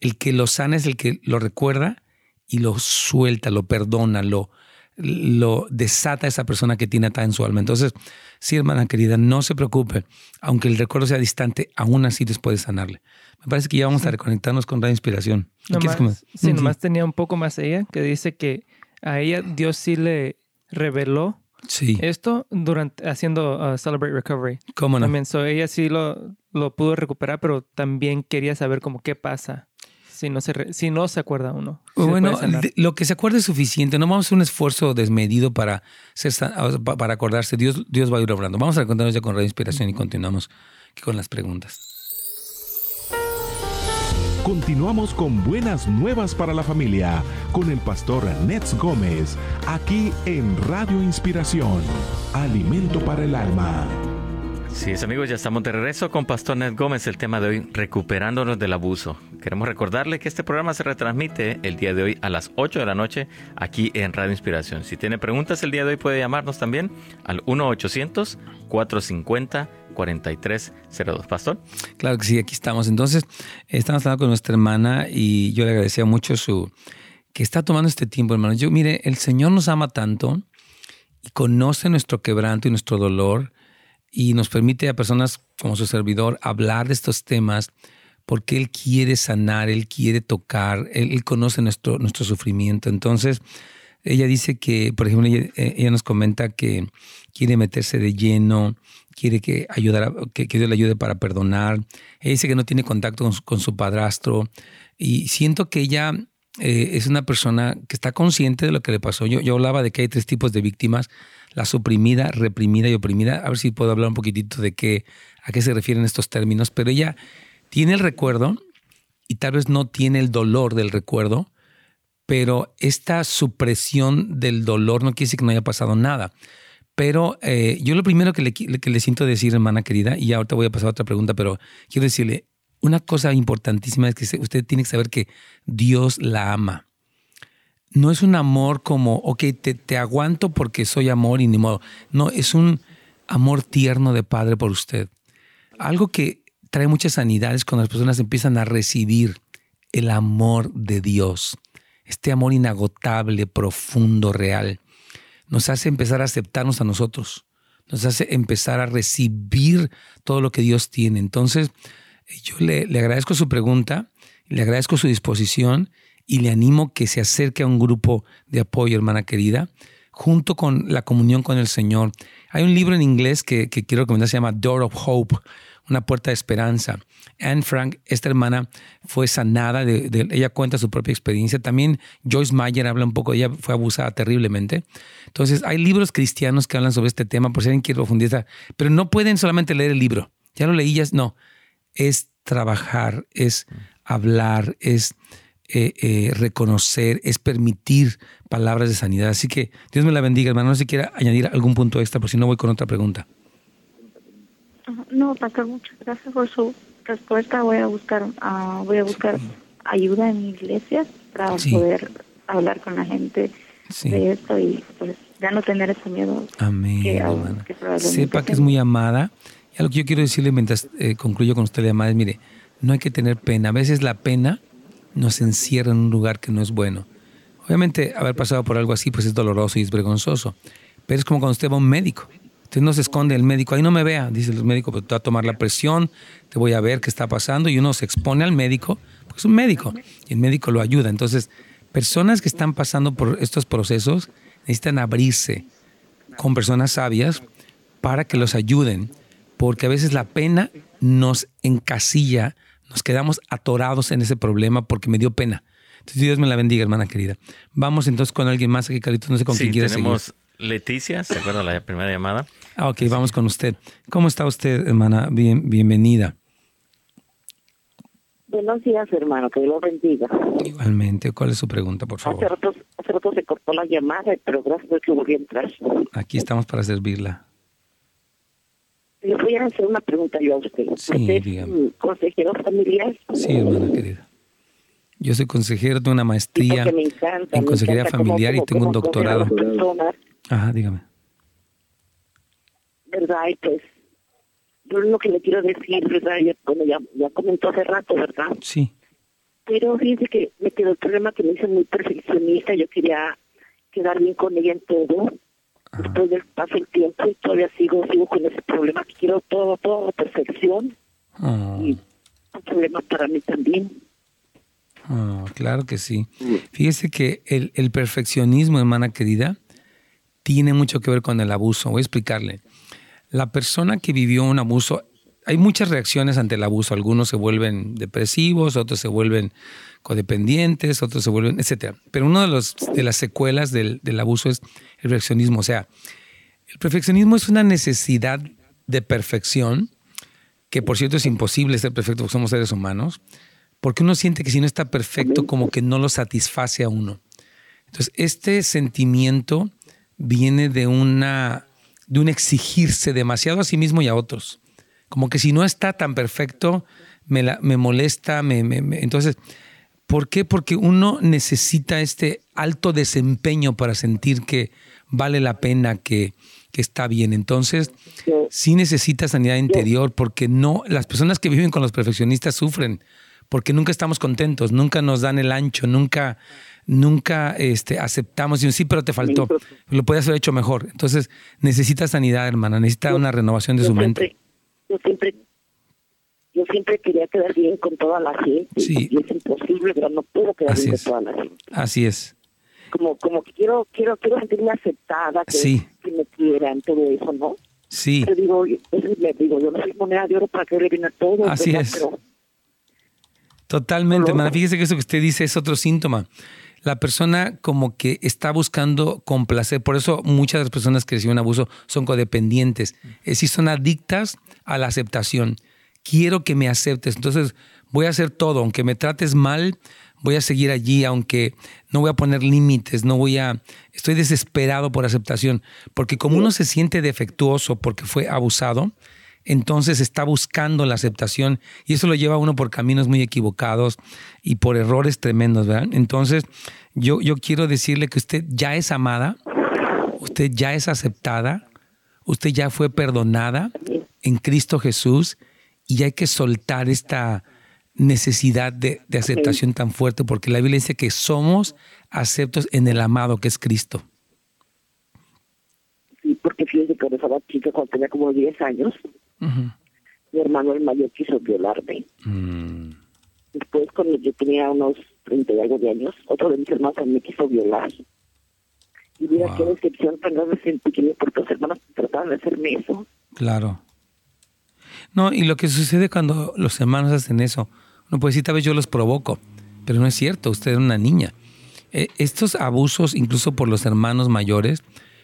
El que lo sana es el que lo recuerda y lo suelta, lo perdona, lo, lo desata a esa persona que tiene atada en su alma. Entonces, sí, hermana querida, no se preocupe. Aunque el recuerdo sea distante, aún así después de sanarle. Me parece que ya vamos a reconectarnos con la inspiración. sí, nomás tenía un poco más ella, que dice que a ella Dios sí le reveló esto durante haciendo uh, Celebrate Recovery. ¿Cómo no? También, ella sí lo, lo pudo recuperar, pero también quería saber como qué pasa si no se, si no se acuerda uno. bueno, lo que se acuerda es suficiente. No vamos a hacer un esfuerzo desmedido para, para acordarse. Dios, Dios va a ir obrando. Vamos a contarnos ya con Radio Inspiración y continuamos con las preguntas. Continuamos con buenas nuevas para la familia con el pastor Nets Gómez, aquí en Radio Inspiración, Alimento para el Alma. Sí, es amigos, ya estamos de regreso con Pastor Ned Gómez, el tema de hoy, recuperándonos del abuso. Queremos recordarle que este programa se retransmite el día de hoy a las 8 de la noche aquí en Radio Inspiración. Si tiene preguntas el día de hoy puede llamarnos también al 1-800-450-4302. Pastor. Claro que sí, aquí estamos. Entonces, estamos hablando con nuestra hermana y yo le agradecía mucho su que está tomando este tiempo, hermano. Yo, mire, el Señor nos ama tanto y conoce nuestro quebranto y nuestro dolor y nos permite a personas como su servidor hablar de estos temas porque Él quiere sanar, Él quiere tocar, Él, conoce nuestro, nuestro sufrimiento. Entonces, ella dice que, por ejemplo, ella, nos comenta que quiere meterse de lleno, quiere que, ayudar que, Dios le ayude para perdonar. Ella dice que no tiene contacto con su, padrastro y siento que ella eh, es una persona que está consciente de lo que le pasó. Yo, yo hablaba de que hay tres tipos de víctimas la suprimida, reprimida y oprimida. A ver si puedo hablar un poquitito de qué, a qué se refieren estos términos, pero ella tiene el recuerdo y tal vez no tiene el dolor del recuerdo, pero esta supresión del dolor no quiere decir que no haya pasado nada. Pero eh, yo lo primero que le, que le siento decir, hermana querida, y ahorita voy a pasar a otra pregunta, pero quiero decirle, una cosa importantísima es que usted tiene que saber que Dios la ama no es un amor como, ok, te, te, aguanto porque soy amor y ni modo. No, es un amor tierno de padre por usted. Algo que trae muchas sanidades cuando las personas empiezan a recibir el amor de Dios. Este amor inagotable, profundo, real. Nos hace empezar a aceptarnos a nosotros. Nos hace empezar a recibir todo lo que Dios tiene. Entonces, yo le, le agradezco su pregunta, le agradezco su disposición y le animo que se acerque a un grupo de apoyo, hermana querida, junto con la comunión con el Señor. Hay un libro en inglés que, quiero recomendar, se llama Door of Hope, una puerta de esperanza. Anne Frank, esta hermana, fue sanada, ella cuenta su propia experiencia. También Joyce Meyer habla un poco, ella fue abusada terriblemente. Entonces, hay libros cristianos que hablan sobre este tema, por si alguien quiere profundizar, pero no pueden solamente leer el libro. Ya lo leí, no. Es trabajar, es hablar, es eh, eh, reconocer, es permitir palabras de sanidad. Así que Dios me la bendiga, hermano. No sé si quiera añadir algún punto extra, por si no voy con otra pregunta. No, pastor, muchas gracias por su respuesta. Voy a buscar, uh, voy a buscar ayuda en iglesias para poder hablar con la gente de esto y pues ya no tener ese miedo. Amén, Sepa que es muy amada. Y algo que yo quiero decirle mientras eh, concluyo con usted, amada, es, mire, no hay que tener pena. A veces la pena nos encierra en un lugar que no es bueno. Obviamente, haber pasado por algo así, pues es doloroso y es vergonzoso. Pero es como cuando usted va a un médico. Usted no se esconde el médico, ahí no me vea, dice el médico, pero te va a tomar la presión, te voy a ver qué está pasando y uno se expone al médico, porque es un médico y el médico lo ayuda. Entonces, personas que están pasando por estos procesos necesitan abrirse con personas sabias para que los ayuden, porque a veces la pena nos encasilla, nos quedamos atorados en ese problema porque me dio pena. Entonces, Dios me la bendiga, hermana querida. Vamos entonces con alguien más aquí, Carlitos, no sé con quién quieres tenemos Leticia, ¿se acuerda la primera llamada? Ah, ok, vamos con usted. ¿Cómo está usted, hermana? Bien, bienvenida. Buenos días, hermano, que Dios lo bendiga. Igualmente, ¿cuál es su pregunta, por favor? Hace rato, hace rato se cortó la llamada, pero gracias a que volví a entrar. Aquí estamos para servirla. Le voy a hacer una pregunta yo a usted. Sí, ¿Usted dígame. es consejero familiar? Sí, hermana querida. Yo soy consejero de una maestría porque me encanta, en me consejería encanta cómo- familiar y tengo un cómo doctorado. personas, Ajá, dígame. ¿verdad? Y pues, yo lo que le quiero decir, ¿verdad? Ya, bueno, ya, ya comentó hace rato, ¿verdad? Sí. Pero fíjense que me quedó el problema que me hice muy perfeccionista. Yo quería quedar bien con ella en todo. Después del paso el tiempo y todavía sigo, sigo con ese problema que quiero todo, todo a perfección. Oh, Y un problema para mí también. oh, claro que sí. Fíjese que el, el perfeccionismo, hermana querida, tiene mucho que ver con el abuso. Voy a explicarle. La persona que vivió un abuso, hay muchas reacciones ante el abuso. Algunos se vuelven depresivos, otros se vuelven codependientes, otros se vuelven, etcétera. Pero una de, los, de las secuelas del, del abuso es el perfeccionismo. O sea, el perfeccionismo es una necesidad de perfección, que por cierto es imposible ser perfecto porque somos seres humanos, porque uno siente que si no está perfecto, como que no lo satisface a uno. Entonces, este sentimiento viene de una de un exigirse demasiado a sí mismo y a otros. Como que si no está tan perfecto, me, me molesta, me- me- entonces, ¿por qué? Porque uno necesita este alto desempeño para sentir que vale la pena, que, que está bien. Entonces, sí necesita sanidad interior porque no, las personas que viven con los perfeccionistas sufren porque nunca estamos contentos, nunca nos dan el ancho, nunca, nunca este, aceptamos, y sí, pero te faltó, lo puedes haber hecho mejor. Entonces, necesita sanidad, hermana, necesita una renovación de yo su mente. yo siempre, yo siempre quería quedar bien con toda la gente. Sí. Y es imposible, pero no puedo quedar Así bien es. con toda la gente. Así es. Como, como que quiero, quiero, quiero sentirme aceptada, que, Sí. que me quieran, todo eso, ¿no? Sí, Yo digo, le digo, yo no soy moneda de oro para que le a todo. Así ¿verdad? es. Pero totalmente, hermana. Fíjese que eso que usted dice es otro síntoma. La persona como que está buscando complacer. Por eso muchas de las personas que reciben abuso son codependientes. Es decir, son adictas a la aceptación. Quiero que me aceptes. Entonces voy a hacer todo. Aunque me trates mal, voy a seguir allí. Aunque no voy a poner límites. No voy a... Estoy desesperado por aceptación. Porque como uno se siente defectuoso porque fue abusado, entonces está buscando la aceptación y eso lo lleva a uno por caminos muy equivocados y por errores tremendos, ¿verdad? Entonces, yo, yo quiero decirle que usted ya es amada, usted ya es aceptada, usted ya fue perdonada en Cristo Jesús y hay que soltar esta necesidad de, de aceptación tan fuerte porque la Biblia dice que somos aceptos en el amado que es Cristo. sí, porque fíjense que cuando estaba chica, cuando tenía como 10 años, mi hermano el mayor quiso violarme. Mm, Después, cuando yo tenía unos 30 y algo de años, otro de mis hermanos también me quiso violar. Y mira Wow. qué decepción tan grande sentí que porque los hermanos trataban de hacerme eso. Claro. No, y lo que sucede cuando los hermanos hacen eso, uno puede decir, tal vez yo los provoco, pero no es cierto, usted es una niña. Eh, estos abusos, incluso por los hermanos mayores,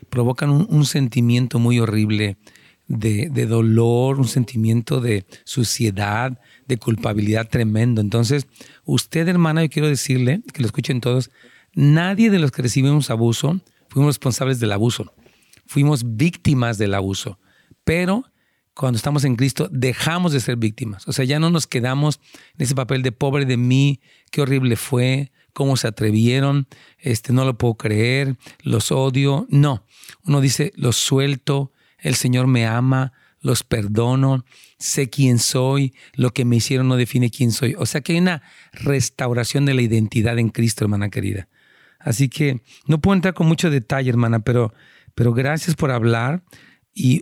provocan un, sentimiento muy horrible de dolor, un sentimiento de suciedad, de culpabilidad tremendo. Entonces, usted, hermana, yo quiero decirle, que lo escuchen todos, nadie de los que recibimos abuso fuimos responsables del abuso. Fuimos víctimas del abuso. Pero cuando estamos en Cristo, dejamos de ser víctimas. O sea, ya no nos quedamos en ese papel de pobre de mí, qué horrible fue, cómo se atrevieron, este, no lo puedo creer, los odio. No, uno dice, los suelto, el Señor me ama, los perdono, sé quién soy, lo que me hicieron no define quién soy. O sea que hay una restauración de la identidad en Cristo, hermana querida. Así que no puedo entrar con mucho detalle, hermana, pero, pero gracias por hablar. Y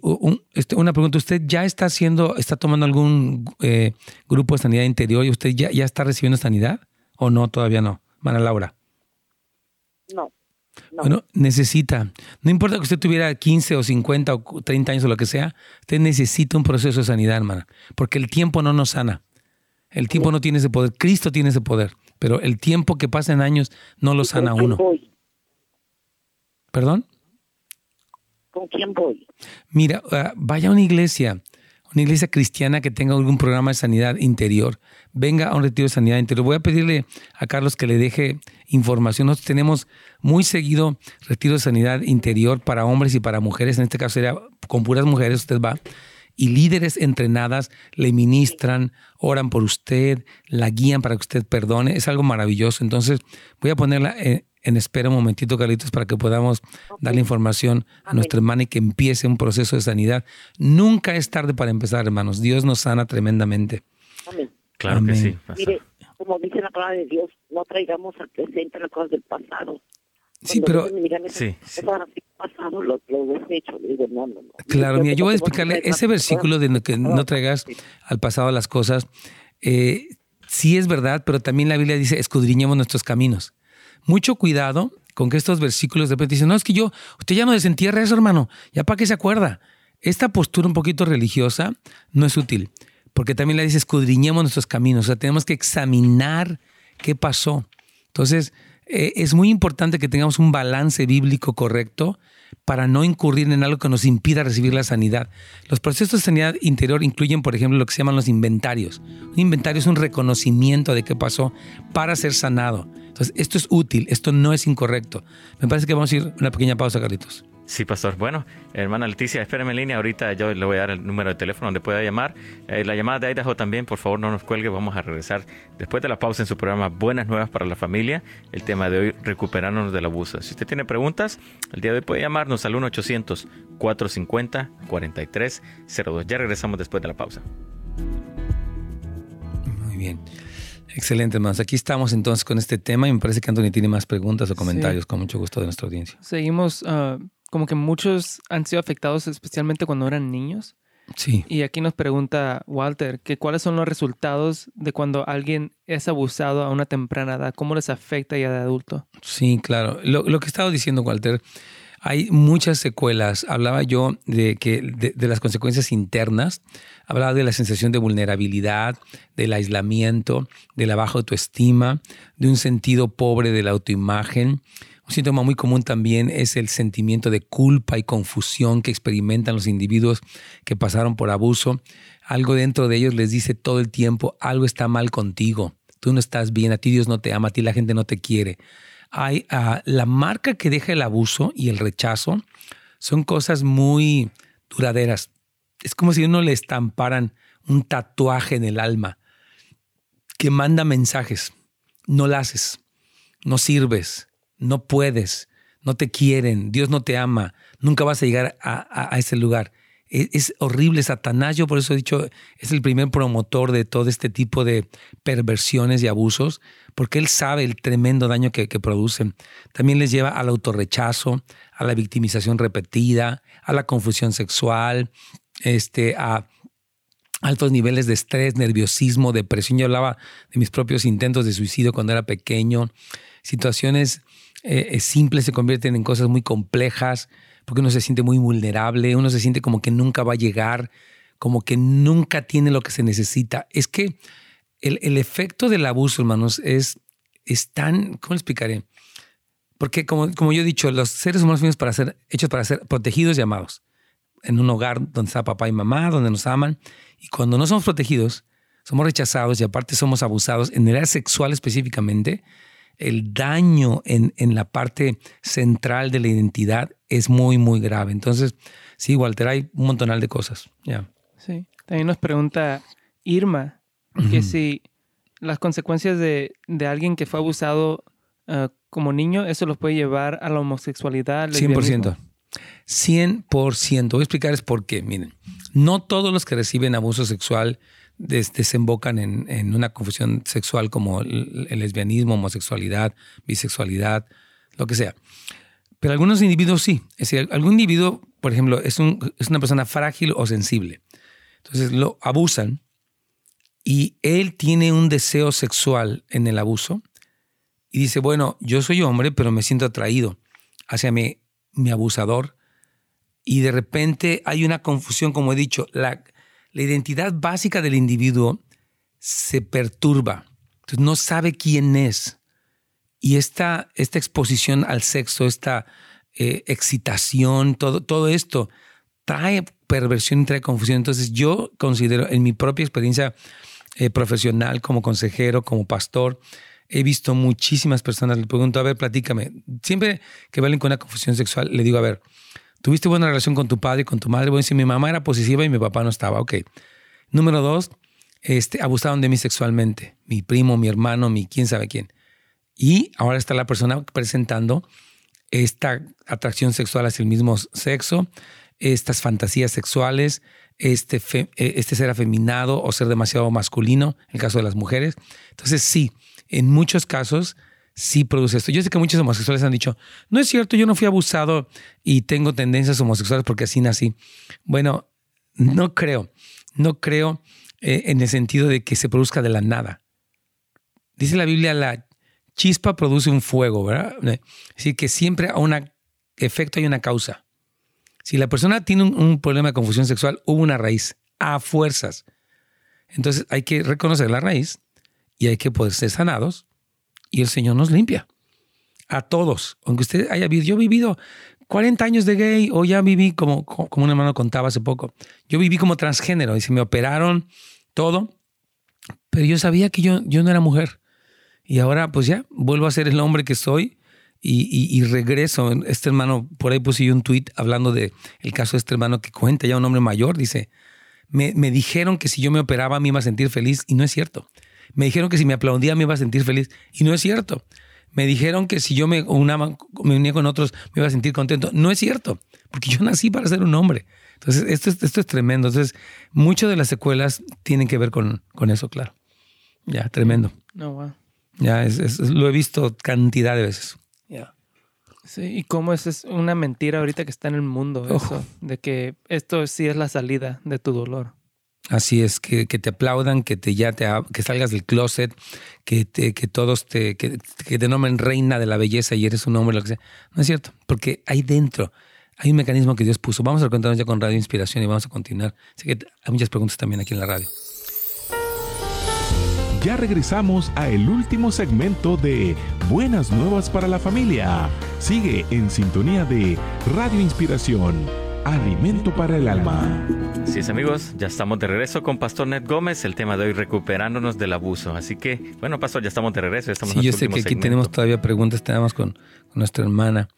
este, una pregunta, ¿usted ya está haciendo, está tomando algún eh, grupo de sanidad interior y usted ya, ya está recibiendo sanidad o no, todavía no? Hermana Laura. No. Bueno, necesita, no importa que usted tuviera 15 o 50 o 30 años o lo que sea, usted necesita un proceso de sanidad, hermana, porque el tiempo no nos sana. El tiempo no tiene ese poder, Cristo tiene ese poder, pero el tiempo que pasa en años no lo sana uno. ¿Perdón? ¿Con quién voy? Mira, ah, vaya a una iglesia, una iglesia cristiana que tenga algún programa de sanidad interior, venga a un retiro de sanidad interior. Voy a pedirle a Carlos que le deje información. Nosotros tenemos muy seguido retiro de sanidad interior para hombres y para mujeres. En este caso sería con puras mujeres, usted va. Y líderes entrenadas le ministran, oran por usted, la guían para que usted perdone. Es algo maravilloso. Entonces, voy a ponerla en, espera un momentito, Carlitos, para que podamos darle información a nuestra hermana y que empiece un proceso de sanidad. Nunca es tarde para empezar, hermanos. Dios nos sana tremendamente. Amén. Claro que sí. Mire, como dice la palabra de Dios, no traigamos al presente las cosas del pasado. Sí, pero... Sí, Pasado, lo, desecho. Digo, no, no, no. Claro, mira, yo voy a explicarle ese versículo de que no traigas al pasado las cosas. Eh, sí es verdad, pero también la Biblia dice, escudriñemos nuestros caminos. Mucho cuidado con que estos versículos de repente dicen, no, es que yo, usted ya no desentierra eso, hermano, ya para qué se acuerda. Esta postura un poquito religiosa no es útil, porque también la dice, escudriñemos nuestros caminos, o sea, tenemos que examinar qué pasó. Entonces, eh, es muy importante que tengamos un balance bíblico correcto para no incurrir en algo que nos impida recibir la sanidad. Los procesos de sanidad interior incluyen, por ejemplo, lo que se llaman los inventarios. Un inventario es un reconocimiento de qué pasó para ser sanado. Entonces, esto es útil, esto no es incorrecto. Me parece que vamos a ir a una pequeña pausa, Carlitos. Sí, pastor. Bueno, hermana Leticia, espérame en línea. Ahorita yo le voy a dar el número de teléfono donde pueda llamar. Eh, la llamada de Idaho también, por favor, no nos cuelgue. Vamos a regresar después de la pausa en su programa Buenas Nuevas para la Familia. El tema de hoy, recuperarnos del abuso. Si usted tiene preguntas, el día de hoy puede llamarnos al 1-800-450-4302. Ya regresamos después de la pausa. Muy bien. Excelente, hermanos. Aquí estamos entonces con este tema y me parece que Anthony tiene más preguntas o comentarios con mucho gusto de nuestra audiencia. Seguimos, ah, como que muchos han sido afectados especialmente cuando eran niños. Sí. Y aquí nos pregunta Walter que cuáles son los resultados de cuando alguien es abusado a una temprana edad, cómo les afecta ya de adulto. Sí, claro. Lo, lo que estaba diciendo Walter hay muchas secuelas. Hablaba yo de, que, de, las consecuencias internas, hablaba de la sensación de vulnerabilidad, del aislamiento, de la baja autoestima, de un sentido pobre de la autoimagen. Un síntoma muy común también es el sentimiento de culpa y confusión que experimentan los individuos que pasaron por abuso. Algo dentro de ellos les dice todo el tiempo, algo está mal contigo, tú no estás bien, a ti Dios no te ama, a ti la gente no te quiere ah, la marca que deja el abuso y el rechazo son cosas muy duraderas. Es como si uno le estamparan un tatuaje en el alma que manda mensajes. No lo haces, no sirves, no puedes, no te quieren, Dios no te ama, nunca vas a llegar a ese lugar. Es, horrible. Satanás, yo por eso he dicho, es el primer promotor de todo este tipo de perversiones y abusos, porque él sabe el tremendo daño que, producen. También les lleva al autorrechazo, a la victimización repetida, a la confusión sexual, este, a altos niveles de estrés, nerviosismo, depresión. Yo hablaba de mis propios intentos de suicidio cuando era pequeño. Situaciones eh, eh, simples se convierten en cosas muy complejas porque uno se siente muy vulnerable, uno se siente como que nunca va a llegar, como que nunca tiene lo que se necesita. Es que el, efecto del abuso, hermanos, es, es tan, ¿cómo explicaré? Porque como, como yo he dicho, los seres humanos fuimos para ser, hechos para ser protegidos y amados. En un hogar donde está papá y mamá, donde nos aman. Y cuando no somos protegidos, somos rechazados y aparte somos abusados, en el área sexual específicamente, el daño en, en, la parte central de la identidad es muy, muy grave. Entonces, sí, Walter, hay un montonal de cosas. ya Sí. También nos pregunta Irma que si las consecuencias de, de, alguien que fue abusado uh, como niño, eso lo puede llevar a la homosexualidad. 100%. 100%. Voy a explicarles por qué. Miren, no todos los que reciben abuso sexual desembocan en, una confusión sexual como el, lesbianismo, homosexualidad, bisexualidad, lo que sea. Pero algunos individuos sí. Es decir, algún individuo, por ejemplo, es, es una persona frágil o sensible. Entonces lo abusan y él tiene un deseo sexual en el abuso y dice, bueno, yo soy hombre, pero me siento atraído hacia mi, mi abusador. Y de repente hay una confusión, como he dicho, la, la identidad básica del individuo se perturba. Entonces no sabe quién es. Y esta, esta exposición al sexo, esta eh, excitación, todo, todo esto trae perversión y trae confusión. Entonces yo considero en mi propia experiencia eh, profesional como consejero, como pastor, he visto muchísimas personas, le pregunto, a ver, platícame. Siempre que valen con una confusión sexual, le digo, a ver, ¿Tuviste buena relación con tu padre y con tu madre? Bueno, si mi mamá era posesiva y mi papá no estaba, ok. Número dos, este, abusaron de mí sexualmente. Mi primo, mi hermano, mi quién sabe quién. Y ahora está la persona presentando esta atracción sexual hacia el mismo sexo, estas fantasías sexuales, este, eh, este ser afeminado o ser demasiado masculino, en el caso de las mujeres. Entonces, sí, en muchos casos sí produce esto. Yo sé que muchos homosexuales han dicho, no es cierto, yo no fui abusado y tengo tendencias homosexuales porque así nací. Bueno, no creo, no creo eh, en el sentido de que se produzca de la nada. Dice la Biblia, la chispa produce un fuego, ¿verdad? Es decir, que siempre a un efecto hay una causa. Si la persona tiene un, problema de confusión sexual, hubo una raíz, a fuerzas. Entonces hay que reconocer la raíz y hay que poder ser sanados y el Señor nos limpia. A todos. Aunque usted haya vivido, yo he vivido 40 años de gay o ya viví como, como un hermano contaba hace poco. Yo viví como transgénero y se me operaron todo, pero yo sabía que yo, yo no era mujer. Y ahora pues ya vuelvo a ser el hombre que soy y, regreso. Este hermano, por ahí puse yo un tweet hablando de el caso de este hermano que cuenta ya un hombre mayor, dice, me, me dijeron que si yo me operaba me iba a sentir feliz y no es cierto. Me dijeron que si me aplaudía me iba a sentir feliz. Y no es cierto. Me dijeron que si yo me, unaba, me unía con otros me iba a sentir contento. No es cierto, porque yo nací para ser un hombre. Entonces, esto, esto es tremendo. Entonces, muchas de las secuelas tienen que ver con, con eso, claro. Ya, tremendo. No, wow. Ya, es, lo he visto cantidad de veces. Sí, y cómo es, es una mentira ahorita que está en el mundo, eso, de que esto sí es la salida de tu dolor. Así es, que, te aplaudan, que te ya te que salgas del closet, que, que todos te, que, te nombren reina de la belleza y eres un hombre, lo que sea. No es cierto, porque ahí dentro hay un mecanismo que Dios puso. Vamos a contarnos ya con Radio Inspiración y vamos a continuar. Así que hay muchas preguntas también aquí en la radio. Ya regresamos a el último segmento de Buenas Nuevas para la Familia. Sigue en sintonía de Radio Inspiración Alimento para el alma. Así es amigos, ya estamos de regreso con Pastor Ned Gómez, el tema de hoy recuperándonos del abuso. Así que, bueno Pastor, ya estamos de regreso. Estamos sí, yo sé que aquí tenemos todavía preguntas, tenemos con, nuestra hermana.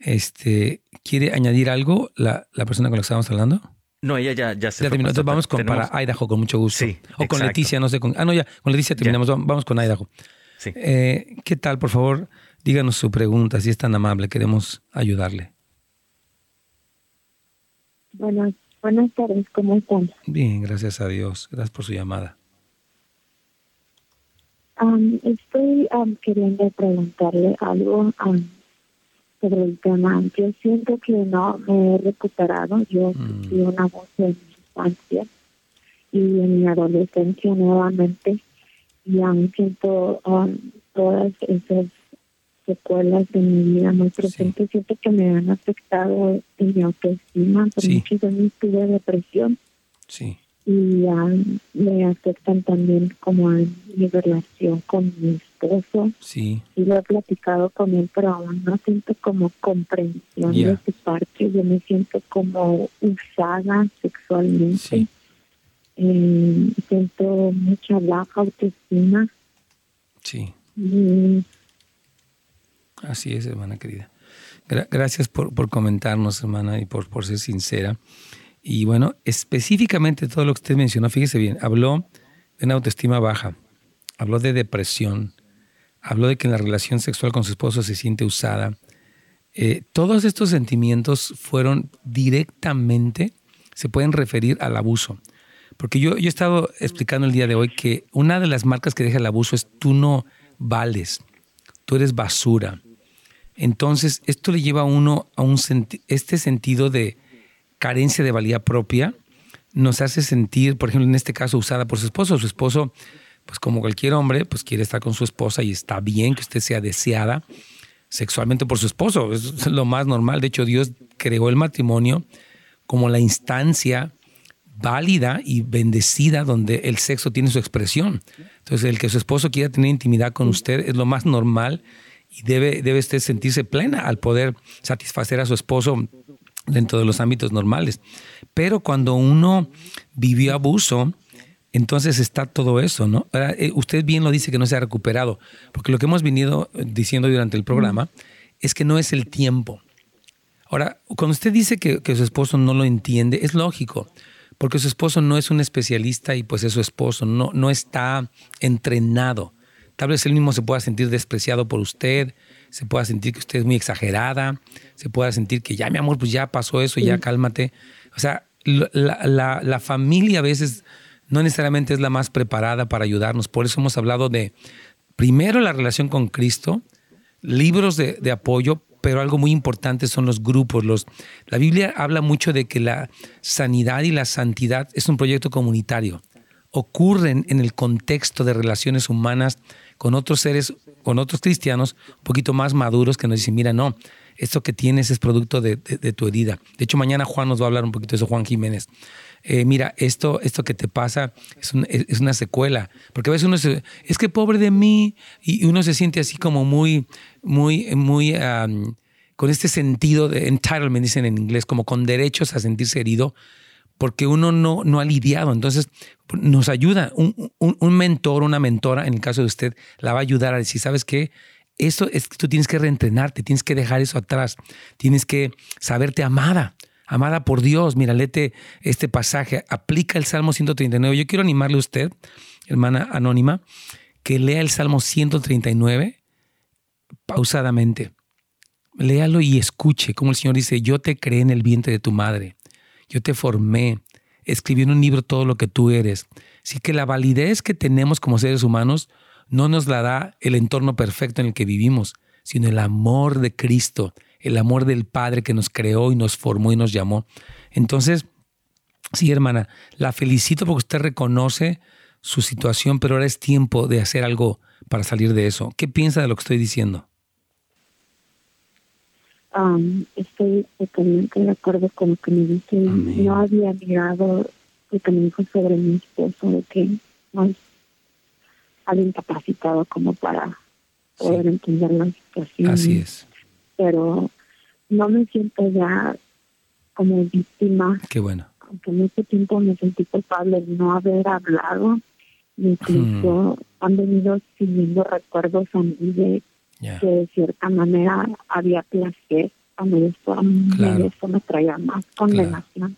Este, ¿Quiere añadir algo la, persona con la que estábamos hablando? No, ella ya, ya se Ya terminó. Entonces vamos con para Idaho con mucho gusto. Sí, o con Leticia, no sé. Con, ah, no, ya, con Leticia terminamos. Vamos con Idaho. Sí. Eh, ¿Qué tal, por favor? Díganos su pregunta, si es tan amable, queremos ayudarle. Buenas, buenas tardes, ¿cómo están? Bien, gracias a Dios. Gracias por su llamada. estoy queriendo preguntarle algo sobre el tema. Yo siento que no me he recuperado. Yo mm. sufrí una voz en mi infancia y en mi adolescencia nuevamente. Y aún siento todas esas secuelas de mi vida muy presentes. Siento que me han afectado en mi autoestima. Por muchos años tuve depresión. Sí. Y me afectan también como en mi relación con mi esposo. Sí. Y lo he platicado con él, pero aún no siento como comprensión de su parte. Yo me siento como usada sexualmente. Eh, siento mucha baja autoestima. Sí. Y Así es, hermana querida. gracias por, por, comentarnos, hermana, y por, por ser sincera. Y bueno, específicamente todo lo que usted mencionó, fíjese bien, habló de una autoestima baja, habló de depresión, habló de que en la relación sexual con su esposo se siente usada, eh, todos estos sentimientos fueron directamente, se pueden referir al abuso. Porque yo, yo he estado explicando el día de hoy que una de las marcas que deja el abuso es tú no vales, tú eres basura. Entonces, esto le lleva a uno a un este sentido de carencia de valía propia, nos hace sentir, por ejemplo, en este caso, usada por su esposo. Su esposo, pues como cualquier hombre, pues quiere estar con su esposa y está bien que usted sea deseada sexualmente por su esposo. Es lo más normal. De hecho, Dios creó el matrimonio como la instancia válida y bendecida donde el sexo tiene su expresión. Entonces, el que su esposo quiera tener intimidad con usted es lo más normal y debe, debe usted sentirse plena al poder satisfacer a su esposo dentro de los ámbitos normales. Pero cuando uno vivió abuso, entonces está todo eso, ¿no? Eh, usted bien lo dice que no se ha recuperado, porque lo que hemos venido diciendo durante el programa es que no es el tiempo. Ahora, cuando usted dice que, que, su esposo no lo entiende, es lógico, porque su esposo no es un especialista y pues es su esposo, no, no está entrenado. Tal vez él mismo se pueda sentir despreciado por usted, se pueda sentir que usted es muy exagerada, se pueda sentir que ya, mi amor, pues ya pasó eso, ya cálmate. O sea, la, la, familia a veces no necesariamente es la más preparada para ayudarnos. Por eso hemos hablado de, primero, la relación con Cristo, libros de, de apoyo, pero algo muy importante son los grupos. La Biblia habla mucho de que la sanidad y la santidad es un proyecto comunitario. Ocurren en el contexto de relaciones humanas con otros seres, con otros cristianos un poquito más maduros que nos dicen, mira, no, esto que tienes es producto de, tu herida. De hecho, mañana Juan nos va a hablar un poquito de eso, Juan Jiménez. Eh, mira, esto, esto que te pasa es, una secuela. Porque a veces uno se, es que pobre de mí, y uno se siente así como muy, muy, muy, con este sentido de entitlement, dicen en inglés, como con derechos a sentirse herido, porque uno no, no ha lidiado. Entonces, nos ayuda. Un, un, mentor, una mentora, en el caso de usted, la va a ayudar a decir, ¿sabes qué? Eso es que tú tienes que reentrenarte, tienes que dejar eso atrás, tienes que saberte amada, amada por Dios. Mira, léete este pasaje, aplica el Salmo 139. Yo quiero animarle a usted, hermana anónima, que lea el Salmo 139 pausadamente. Léalo y escuche como el Señor dice, yo te creé en el vientre de tu madre, yo te formé, escribí en un libro todo lo que tú eres. Así que la validez que tenemos como seres humanos no nos la da el entorno perfecto en el que vivimos, sino el amor de Cristo, el amor del Padre que nos creó y nos formó y nos llamó. Entonces, sí, hermana, la felicito porque usted reconoce su situación, pero ahora es tiempo de hacer algo para salir de eso. ¿Qué piensa de lo que estoy diciendo? estoy totalmente de acuerdo con lo que me dice. No había mirado lo que me dijo sobre mi esposo, de que no es alguien capacitado como para poder entender la situación. Así es. Pero no me siento ya como víctima. Qué bueno. Aunque en este tiempo me sentí culpable de no haber hablado. Incluso han venido siguiendo recuerdos a mí de que de cierta manera había placer cuando esto, a mí esto me traía más condenación.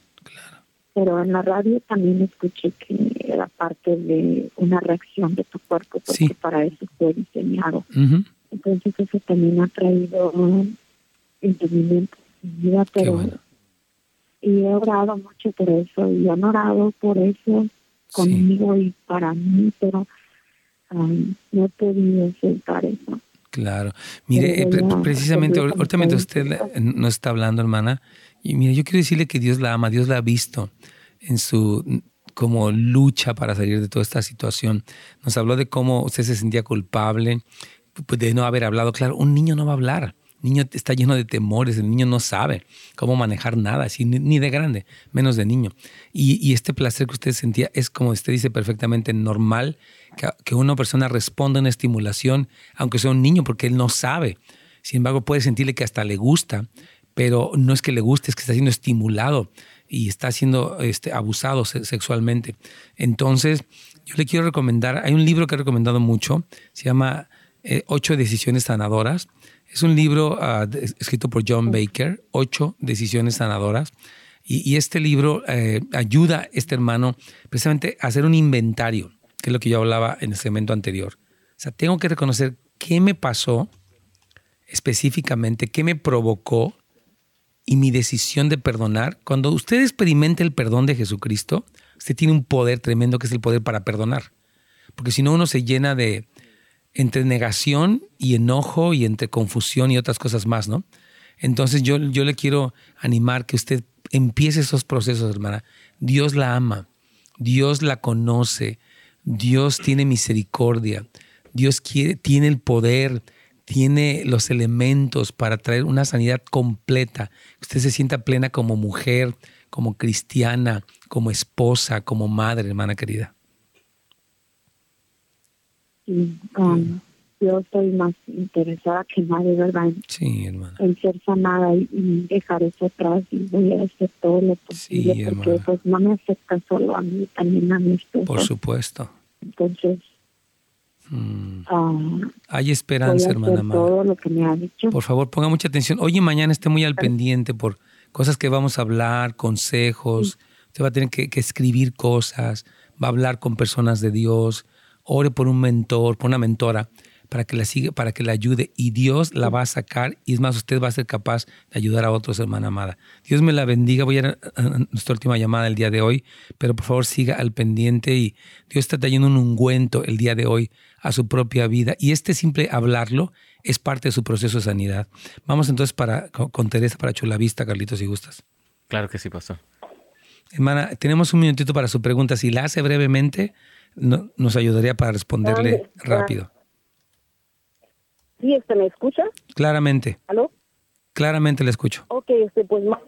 Pero en la radio también escuché que era parte de una reacción de tu cuerpo, porque para eso fue diseñado. Entonces eso también ha traído entendimiento en mi vida, pero... Y he orado mucho por eso, y he orado por eso conmigo y para mí, pero no he podido soltar eso. Claro. Mire, eh, precisamente, ahorita mientras usted nos está hablando, hermana, y mire, yo quiero decirle que Dios la ama, Dios la ha visto en su como lucha para salir de toda esta situación. Nos habló de cómo usted se sentía culpable de no haber hablado. Claro, un niño no va a hablar. El niño está lleno de temores, el niño no sabe cómo manejar nada, así, ni de grande, menos de niño. Y, y, este placer que usted sentía es, como usted dice perfectamente, normal que, una persona responda a una estimulación, aunque sea un niño, porque él no sabe. Sin embargo, puede sentirle que hasta le gusta, pero no es que le guste, es que está siendo estimulado y está siendo este, abusado sexualmente. Entonces, yo le quiero recomendar, hay un libro que he recomendado mucho, se llama eh, Ocho Decisiones Sanadoras. Es un libro ah, escrito por John Baker, Ocho Decisiones Sanadoras. Y, este libro eh, ayuda a este hermano precisamente a hacer un inventario que es lo que yo hablaba en el segmento anterior. O sea, tengo que reconocer qué me pasó específicamente qué me provocó y mi decisión de perdonar. Cuando usted experimenta el perdón de Jesucristo, usted tiene un poder tremendo que es el poder para perdonar. Porque si no, uno se llena de entre negación y enojo y entre confusión y otras cosas más, ¿no? Entonces yo, yo le quiero animar que usted empiece esos procesos, hermana. Dios la ama, Dios la conoce, Dios tiene misericordia, Dios tiene el poder, tiene los elementos para traer una sanidad completa. Usted se sienta plena como mujer, como cristiana, como esposa, como madre, hermana querida. Um, yo estoy más interesada que nadie, ¿verdad? Sí, hermana. En ser sanada y, dejar eso atrás y voy a hacer todo lo posible sí, porque pues no me afecta solo a mí, también a mi esposo. Por supuesto. Entonces, mm. uh, hay esperanza, hermana. Todo lo que me ha dicho. Por favor, ponga mucha atención. Hoy y mañana esté muy al pendiente por cosas que vamos a hablar, consejos. Usted va a tener que, que escribir cosas, va a hablar con personas de Dios ore por un mentor, por una mentora, para que la siga, para que la ayude y Dios la va a sacar y es más, usted va a ser capaz de ayudar a otros, hermana amada. Dios me la bendiga. Voy a, a nuestra última llamada el día de hoy, pero por favor siga al pendiente y Dios está trayendo un ungüento el día de hoy a su propia vida y este simple hablarlo es parte de su proceso de sanidad. Vamos entonces para, con, Teresa para Chulavista, Carlitos, si gustas. Claro que sí, pastor. Hermana, tenemos un minutito para su pregunta. Si la hace brevemente, no, nos ayudaría para responderle rápido. Sí, este, ¿me escucha? Claramente. ¿Aló? Claramente le escucho. Ok, este, pues más,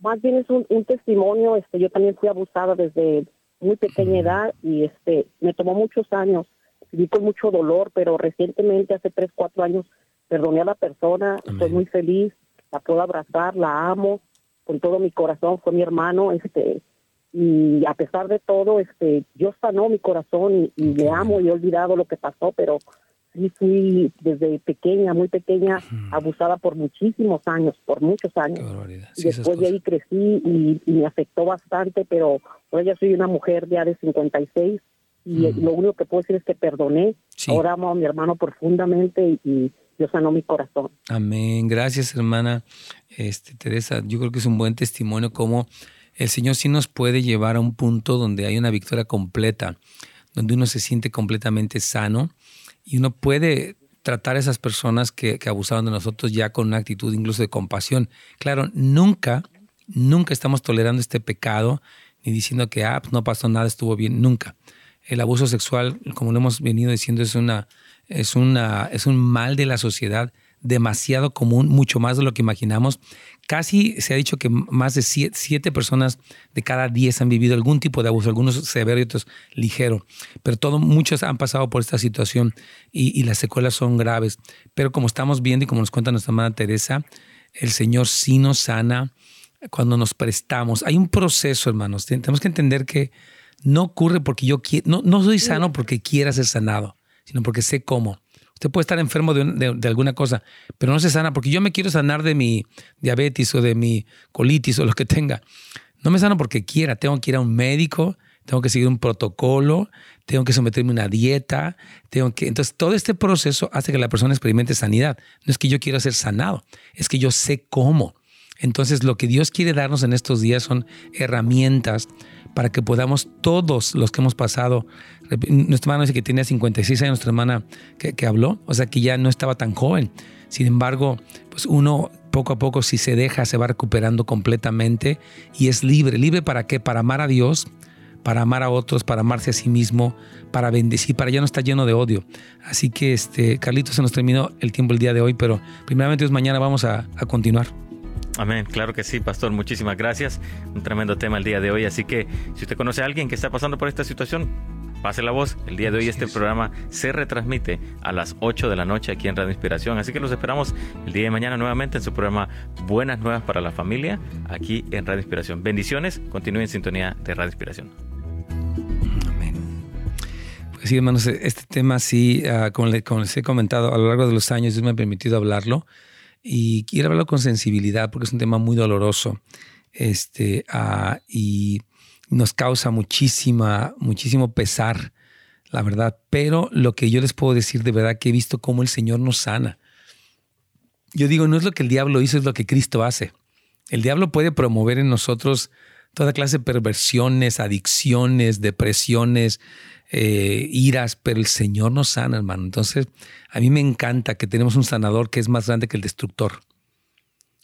más bien es un, un, testimonio. Este, yo también fui abusada desde muy pequeña edad y este, me tomó muchos años. Viví con mucho dolor, pero recientemente, hace tres, cuatro años, perdoné a la persona. Estoy muy feliz. La puedo abrazar, la amo con todo mi corazón. Fue mi hermano. Este, y a pesar de todo, este, Dios sanó mi corazón y, le amo y he olvidado lo que pasó, pero sí fui desde pequeña, muy pequeña, abusada por muchísimos años, por muchos años. y después de ahí crecí y, me afectó bastante, pero ahora ya soy una mujer ya de 56 y lo único que puedo decir es que perdoné. Ahora amo a mi hermano profundamente y, Dios sanó mi corazón. Amén. Gracias, hermana este, Teresa. Yo creo que es un buen testimonio como el Señor sí nos puede llevar a un punto donde hay una victoria completa, donde uno se siente completamente sano y uno puede tratar a esas personas que, abusaron de nosotros ya con una actitud incluso de compasión. Claro, nunca, nunca estamos tolerando este pecado ni diciendo que ah, pues no pasó nada, estuvo bien, nunca. El abuso sexual, como lo hemos venido diciendo, es, una, es, una, es un mal de la sociedad demasiado común, mucho más de lo que imaginamos. Casi se ha dicho que más de siete, personas de cada diez han vivido algún tipo de abuso, algunos severo y otros ligero. Pero todo, muchos han pasado por esta situación y, las secuelas son graves. Pero como estamos viendo y como nos cuenta nuestra hermana Teresa, el Señor sí nos sana cuando nos prestamos. Hay un proceso, hermanos. Tenemos que entender que no ocurre porque yo quiero, no, no soy sano porque quiera ser sanado, sino porque sé cómo. Usted puede estar enfermo de, alguna cosa, pero no se sana porque yo me quiero sanar de mi diabetes o de mi colitis o lo que tenga. No me sano porque quiera, tengo que ir a un médico, tengo que seguir un protocolo, tengo que someterme a una dieta, tengo que... Entonces, todo este proceso hace que la persona experimente sanidad. No es que yo quiera ser sanado, es que yo sé cómo. Entonces, lo que Dios quiere darnos en estos días son herramientas para que podamos todos los que hemos pasado, nuestra hermana dice que tenía 56 años, nuestra hermana que, habló, o sea que ya no estaba tan joven. Sin embargo, pues uno poco a poco si se deja se va recuperando completamente y es libre. ¿Libre para qué? Para amar a Dios, para amar a otros, para amarse a sí mismo, para bendecir, para ya no estar lleno de odio. Así que, este, Carlitos, se nos terminó el tiempo el día de hoy, pero primeramente mañana vamos a continuar. Amén, claro que sí, pastor. Muchísimas gracias. Un tremendo tema el día de hoy. Así que si usted conoce a alguien que está pasando por esta situación, pase la voz. El día de hoy este programa se retransmite a las 8 de la noche aquí en Radio Inspiración. Así que los esperamos el día de mañana nuevamente en su programa Buenas Nuevas para la Familia, aquí en Radio Inspiración. Bendiciones, continúen en sintonía de Radio Inspiración. Amén. Pues sí, hermanos, este tema sí, ah, como, les he comentado, a lo largo de los años Dios me ha permitido hablarlo y quiero hablarlo con sensibilidad porque es un tema muy doloroso este, uh, y nos causa muchísima, muchísimo pesar, la verdad. Pero lo que yo les puedo decir de verdad que he visto cómo el Señor nos sana. yo digo, no es lo que el diablo hizo, es lo que Cristo hace. El diablo puede promover en nosotros toda clase de perversiones, adicciones, depresiones, eh, iras, pero el Señor nos sana, hermano. Entonces, a mí me encanta que tenemos un sanador que es más grande que el destructor.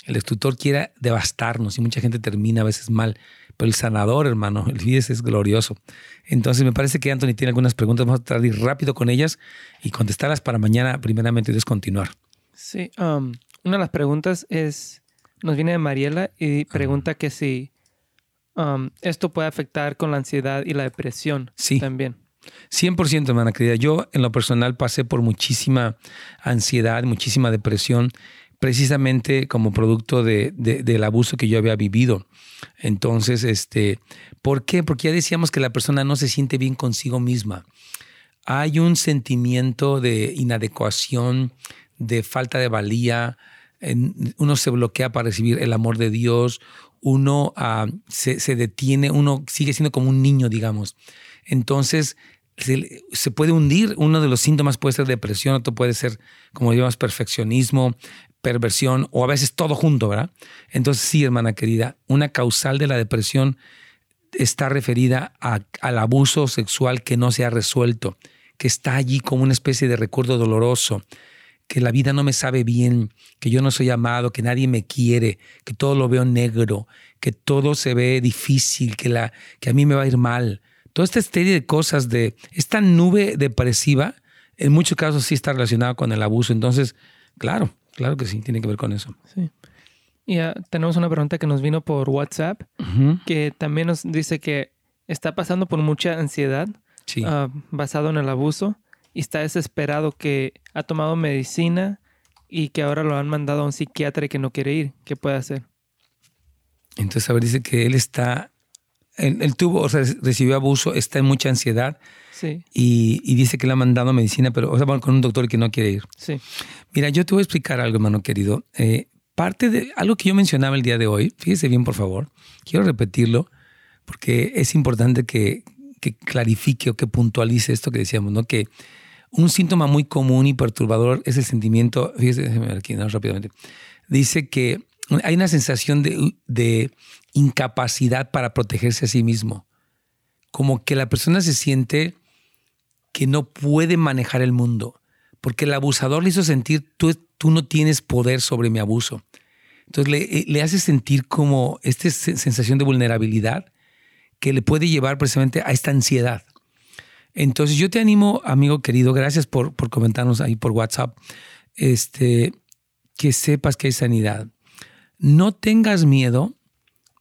El destructor quiere devastarnos y mucha gente termina a veces mal, pero el sanador, hermano, el Fides es glorioso. Entonces, me parece que Anthony tiene algunas preguntas, vamos a tratar de ir rápido con ellas y contestarlas para mañana, primeramente, y continuar. Sí, um, una de las preguntas es, nos viene de Mariela y pregunta que si um, esto puede afectar con la ansiedad y la depresión sí. también. 100%, hermana querida. Yo en lo personal pasé por muchísima ansiedad, muchísima depresión, precisamente como producto de, del abuso que yo había vivido. Entonces, este, ¿por qué? Porque ya decíamos que la persona no se siente bien consigo misma. Hay un sentimiento de inadecuación, de falta de valía, uno se bloquea para recibir el amor de Dios, uno ah, se, se, detiene, uno sigue siendo como un niño, digamos. Entonces, se, puede hundir. Uno de los síntomas puede ser depresión, otro puede ser, como llamamos, perfeccionismo, perversión o a veces todo junto, ¿verdad? Entonces, sí, hermana querida, una causal de la depresión está referida al abuso sexual que no se ha resuelto, que está allí como una especie de recuerdo doloroso, que la vida no me sabe bien, que yo no soy amado, que nadie me quiere, que todo lo veo negro, que todo se ve difícil, que, la, que a mí me va a ir mal toda esta serie de cosas de esta nube depresiva, en muchos casos sí está relacionada con el abuso. Entonces, claro, claro que sí, tiene que ver con eso. Sí. Y tenemos una pregunta que nos vino por WhatsApp, que también nos dice que está pasando por mucha ansiedad ah, basado en el abuso y está desesperado que ha tomado medicina y que ahora lo han mandado a un psiquiatra y que no quiere ir. ¿Qué puede hacer? Entonces, a ver, dice que él está él, tuvo, o sea, recibió abuso, está en mucha ansiedad. Sí. Y, dice que le ha mandado medicina, pero, o sea, con un doctor que no quiere ir. Sí. Mira, yo te voy a explicar algo, hermano querido. Eh, parte de algo que yo mencionaba el día de hoy, fíjese bien, por favor, quiero repetirlo, porque es importante que, que clarifique o que puntualice esto que decíamos, ¿no? Que un síntoma muy común y perturbador es el sentimiento, fíjese, aquí, rápidamente, dice que hay una sensación de, incapacidad para protegerse a sí mismo. Como que la persona se siente que no puede manejar el mundo, porque el abusador le hizo sentir, tú, tú no tienes poder sobre mi abuso. Entonces le, eh, le, hace sentir como esta sensación de vulnerabilidad que le puede llevar precisamente a esta ansiedad. Entonces yo te animo, amigo querido, gracias por, por comentarnos ahí por WhatsApp, este, que sepas que hay sanidad no tengas miedo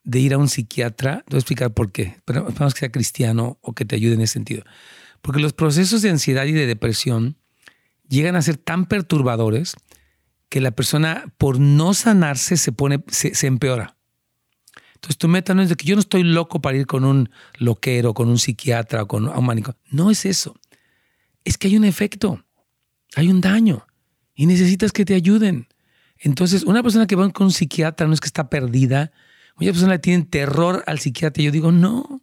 de ir a un psiquiatra. Te voy a explicar por qué. Pero esperamos que sea cristiano o que te ayude en ese sentido. Porque los procesos de ansiedad y de depresión llegan a ser tan perturbadores que la persona, por no sanarse, se pone, se, empeora. Entonces tu meta no es de que yo no estoy loco para ir con un loquero, con un psiquiatra o con un mánico. No es eso. Es que hay un efecto, hay un daño y necesitas que te ayuden. Entonces, una persona que va con un psiquiatra no es que está perdida. Muchas personas le tienen terror al psiquiatra. Yo digo, no.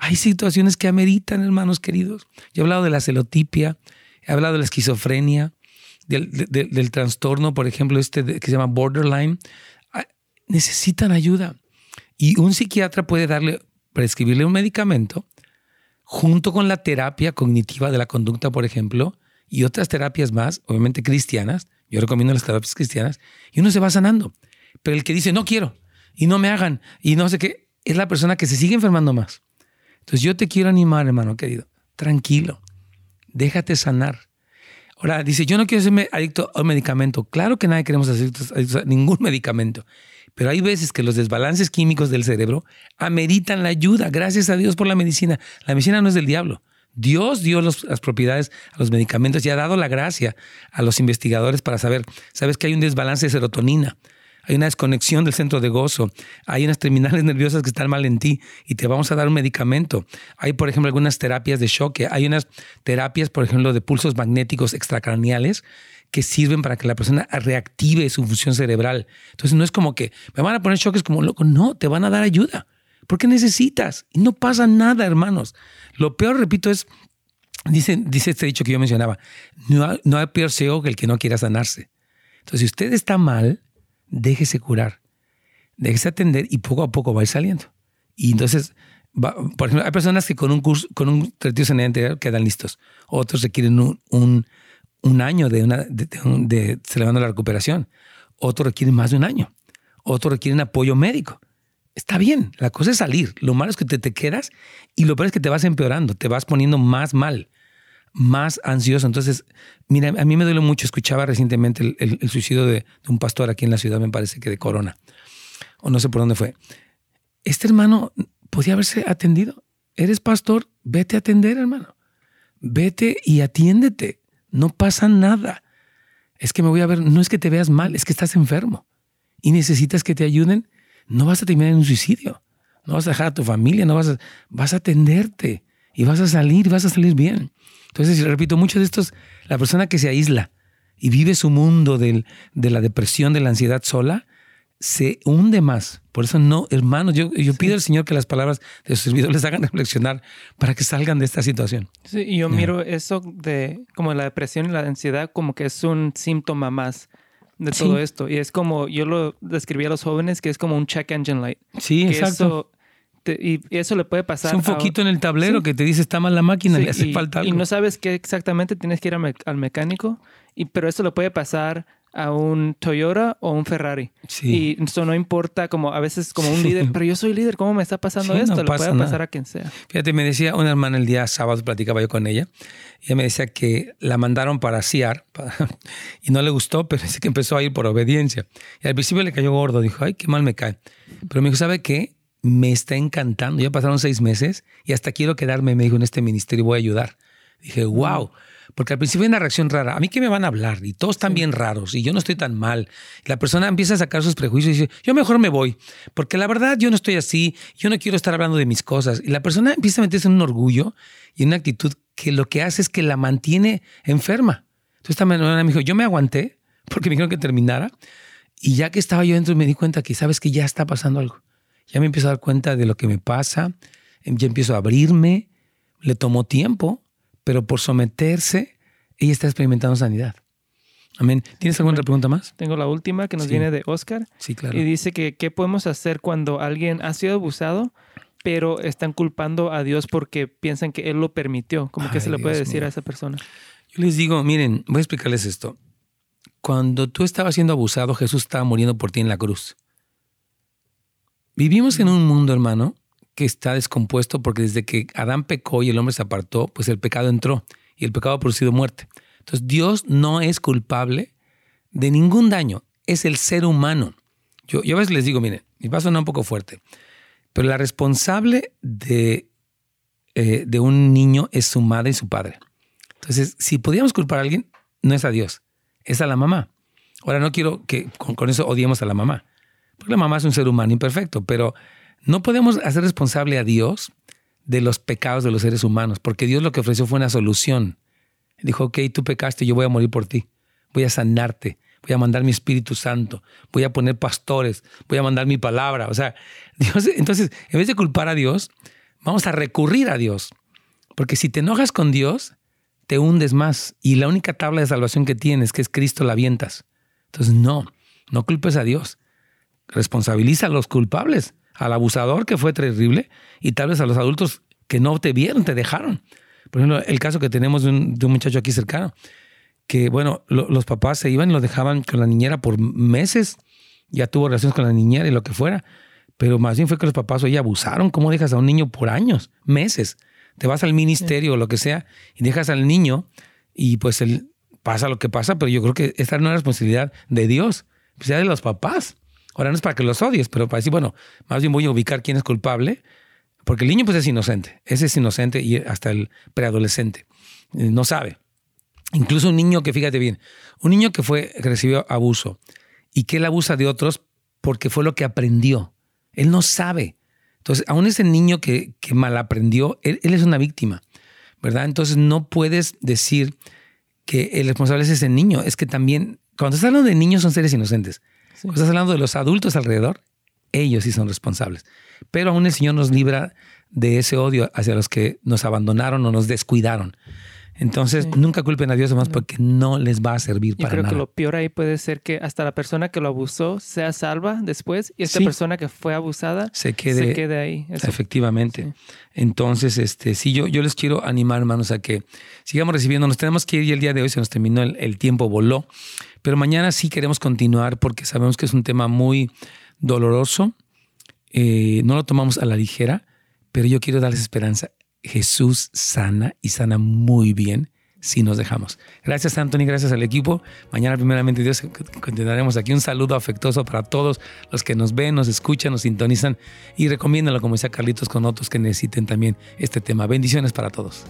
Hay situaciones que ameritan, hermanos queridos. Yo he hablado de la celotipia, he hablado de la esquizofrenia, del, trastorno, por ejemplo, este que se llama borderline. Ah, necesitan ayuda. Y un psiquiatra puede darle, prescribirle un medicamento junto con la terapia cognitiva de la conducta, por ejemplo, y otras terapias más, obviamente cristianas, yo recomiendo las terapias cristianas y uno se va sanando. Pero el que dice, no quiero y no me hagan y no sé qué, es la persona que se sigue enfermando más. Entonces yo te quiero animar, hermano querido. Tranquilo. Déjate sanar. Ahora, dice, yo no quiero ser adicto a un medicamento. Claro que nadie queremos ser adictos a ningún medicamento. Pero hay veces que los desbalances químicos del cerebro ameritan la ayuda. Gracias a Dios por la medicina. La medicina no es del diablo. Dios dio las propiedades a los medicamentos y ha dado la gracia a los investigadores para saber, sabes que hay un desbalance de serotonina, hay una desconexión del centro de gozo, hay unas terminales nerviosas que están mal en ti y te vamos a dar un medicamento. Hay, por ejemplo, algunas terapias de choque, hay unas terapias, por ejemplo, de pulsos magnéticos extracraneales que sirven para que la persona reactive su función cerebral. Entonces no es como que me van a poner choques como loco, no, te van a dar ayuda. Porque necesitas. Y no pasa nada, hermanos. Lo peor, repito, es, dice, dice este dicho que yo mencionaba, no, hay peor ciego que el que no quiera sanarse. Entonces, si usted está mal, déjese curar, déjese atender y poco a poco va a ir saliendo. Y entonces, por ejemplo, hay personas que con un curso, con un retiro sanidad quedan listos. Otros requieren un, un, un año de, una, de, celebrando la recuperación. Otros requieren más de un año. Otros requieren apoyo médico. Está bien, la cosa es salir. Lo malo es que te, te quedas y lo peor es que te vas empeorando, te vas poniendo más mal, más ansioso. Entonces, mira, a mí me duele mucho. Escuchaba recientemente el, suicidio de, de, un pastor aquí en la ciudad, me parece que de Corona, o no sé por dónde fue. Este hermano podía haberse atendido. Eres pastor, vete a atender, hermano. Vete y atiéndete. No pasa nada. Es que me voy a ver, no es que te veas mal, es que estás enfermo y necesitas que te ayuden no vas a terminar en un suicidio. No vas a dejar a tu familia, no vas a, vas a atenderte y vas a salir, vas a salir bien. Entonces, repito, muchos de estos, la persona que se aísla y vive su mundo de la depresión, de la ansiedad sola, se hunde más. Por eso no, hermanos, yo, yo pido al Señor que las palabras de sus servidores les hagan reflexionar para que salgan de esta situación. Sí, y yo miro eso de como la depresión y la ansiedad como que es un síntoma más de todo esto. Y es como, yo lo describí a los jóvenes, que es como un check engine light. Sí, exacto. y eso le puede pasar. Es un foquito en el tablero que te dice está mal la máquina, le hace falta algo. Y no sabes qué exactamente tienes que ir al mecánico, y, pero eso le puede pasar a un Toyota o un Ferrari. Sí. Y eso no importa como a veces como un líder, pero yo soy líder, ¿cómo me está pasando esto? Le puede pasar a quien sea. Fíjate, me decía una hermana el día sábado, platicaba yo con ella, y ella me decía que la mandaron para CIAR y no le gustó, pero dice que empezó a ir por obediencia. Y al principio le cayó gordo, dijo, ay, qué mal me cae. Pero me dijo, ¿sabe qué? Me está encantando, ya pasaron seis meses y hasta quiero quedarme, me dijo, en este ministerio voy a ayudar. Dije, wow. Porque al principio hay una reacción rara. A mí que me van a hablar y todos están bien raros y yo no estoy tan mal. la persona empieza a sacar sus prejuicios y dice, yo mejor me voy. Porque la verdad yo no estoy así, yo no quiero estar hablando de mis cosas. Y la persona empieza a meterse en un orgullo y en una actitud que lo que hace es que la mantiene enferma. Entonces esta persona me dijo, yo me aguanté porque me dijeron que terminara. Y ya que estaba yo dentro me di cuenta que sabes que ya está pasando algo. Ya me empiezo a dar cuenta de lo que me pasa, ya empiezo a abrirme, le tomó tiempo, pero por someterse, ella está experimentando sanidad. Amén. ¿Tienes alguna pregunta más? Tengo la última que nos viene de Oscar. Sí, claro. Y dice que qué podemos hacer cuando alguien ha sido abusado, pero están culpando a Dios porque piensan que Él lo permitió. ¿Cómo que se le puede decir a esa persona? Yo les digo, miren, voy a explicarles esto. Cuando tú estabas siendo abusado, Jesús estaba muriendo por ti en la cruz. Vivimos en un mundo, hermano, que está descompuesto porque desde que Adán pecó y el hombre se apartó, pues el pecado entró y el pecado ha producido muerte. Entonces Dios no es culpable de ningún daño, es el ser humano. Yo, yo a veces les digo, miren, mi va a sonar un poco fuerte, pero la responsable de, eh, de un niño es su madre y su padre. Entonces, si podíamos culpar a alguien, no es a Dios, es a la mamá. Ahora no quiero que con, con eso odiemos a la mamá, porque la mamá es un ser humano imperfecto, pero no podemos hacer responsable a Dios de los pecados de los seres humanos, porque Dios lo que ofreció fue una solución. Dijo, ok, tú pecaste, yo voy a morir por ti, voy a sanarte, voy a mandar mi Espíritu Santo, voy a poner pastores, voy a mandar mi palabra. O sea, Dios, entonces, en vez de culpar a Dios, vamos a recurrir a Dios, porque si te enojas con Dios, te hundes más. Y la única tabla de salvación que tienes, que es Cristo, la avientas. Entonces, no, no culpes a Dios, responsabiliza a los culpables al abusador, que fue terrible, y tal vez a los adultos que no te vieron, te dejaron. Por ejemplo, el caso que tenemos de un, muchacho aquí cercano, que bueno, los papás se iban y lo dejaban con la niñera por meses, ya tuvo relaciones con la niñera y lo que fuera, pero más bien fue que los papás, oye, abusaron, ¿cómo dejas a un niño por años, meses? Te vas al ministerio o lo que sea y dejas al niño y pues pasa lo que pasa, pero yo creo que esta es una responsabilidad de Dios, pues ya de los papás. Ahora no es para que los odies, pero para decir, bueno, más bien voy a ubicar quién es culpable, porque el niño pues es inocente, ese es inocente y hasta el preadolescente, eh, no sabe. Incluso un niño que, fíjate bien, un niño que fue, recibió abuso y que él abusa de otros porque fue lo que aprendió. Él no sabe. Entonces, aún ese niño que, que mal aprendió, él, es una víctima, ¿verdad? Entonces no puedes decir que el responsable es ese niño. Es que también, cuando estás hablando de niños, son seres inocentes. Estás hablando de los adultos alrededor, ellos sí son responsables. Pero aún el Señor nos libra de ese odio hacia los que nos abandonaron o nos descuidaron. Entonces, nunca culpen a Dios más porque no les va a servir para nada. Yo creo que lo peor ahí puede ser que hasta la persona que lo abusó sea salva después y esta persona que fue abusada se quede, ahí. Efectivamente. Entonces, este, sí, yo, yo les quiero animar, hermanos, a que sigamos recibiendo. Nos tenemos que ir y el día de hoy se nos terminó, el, tiempo voló. Pero mañana sí queremos continuar porque sabemos que es un tema muy doloroso. Eh, no lo tomamos a la ligera, pero yo quiero darles esperanza. Jesús sana y sana muy bien si nos dejamos. Gracias Anthony, gracias al equipo. Mañana primeramente Dios continuaremos aquí. Un saludo afectuoso para todos los que nos ven, nos escuchan, nos sintonizan y recomiéndalo como decía Carlitos con otros que necesiten también este tema. Bendiciones para todos.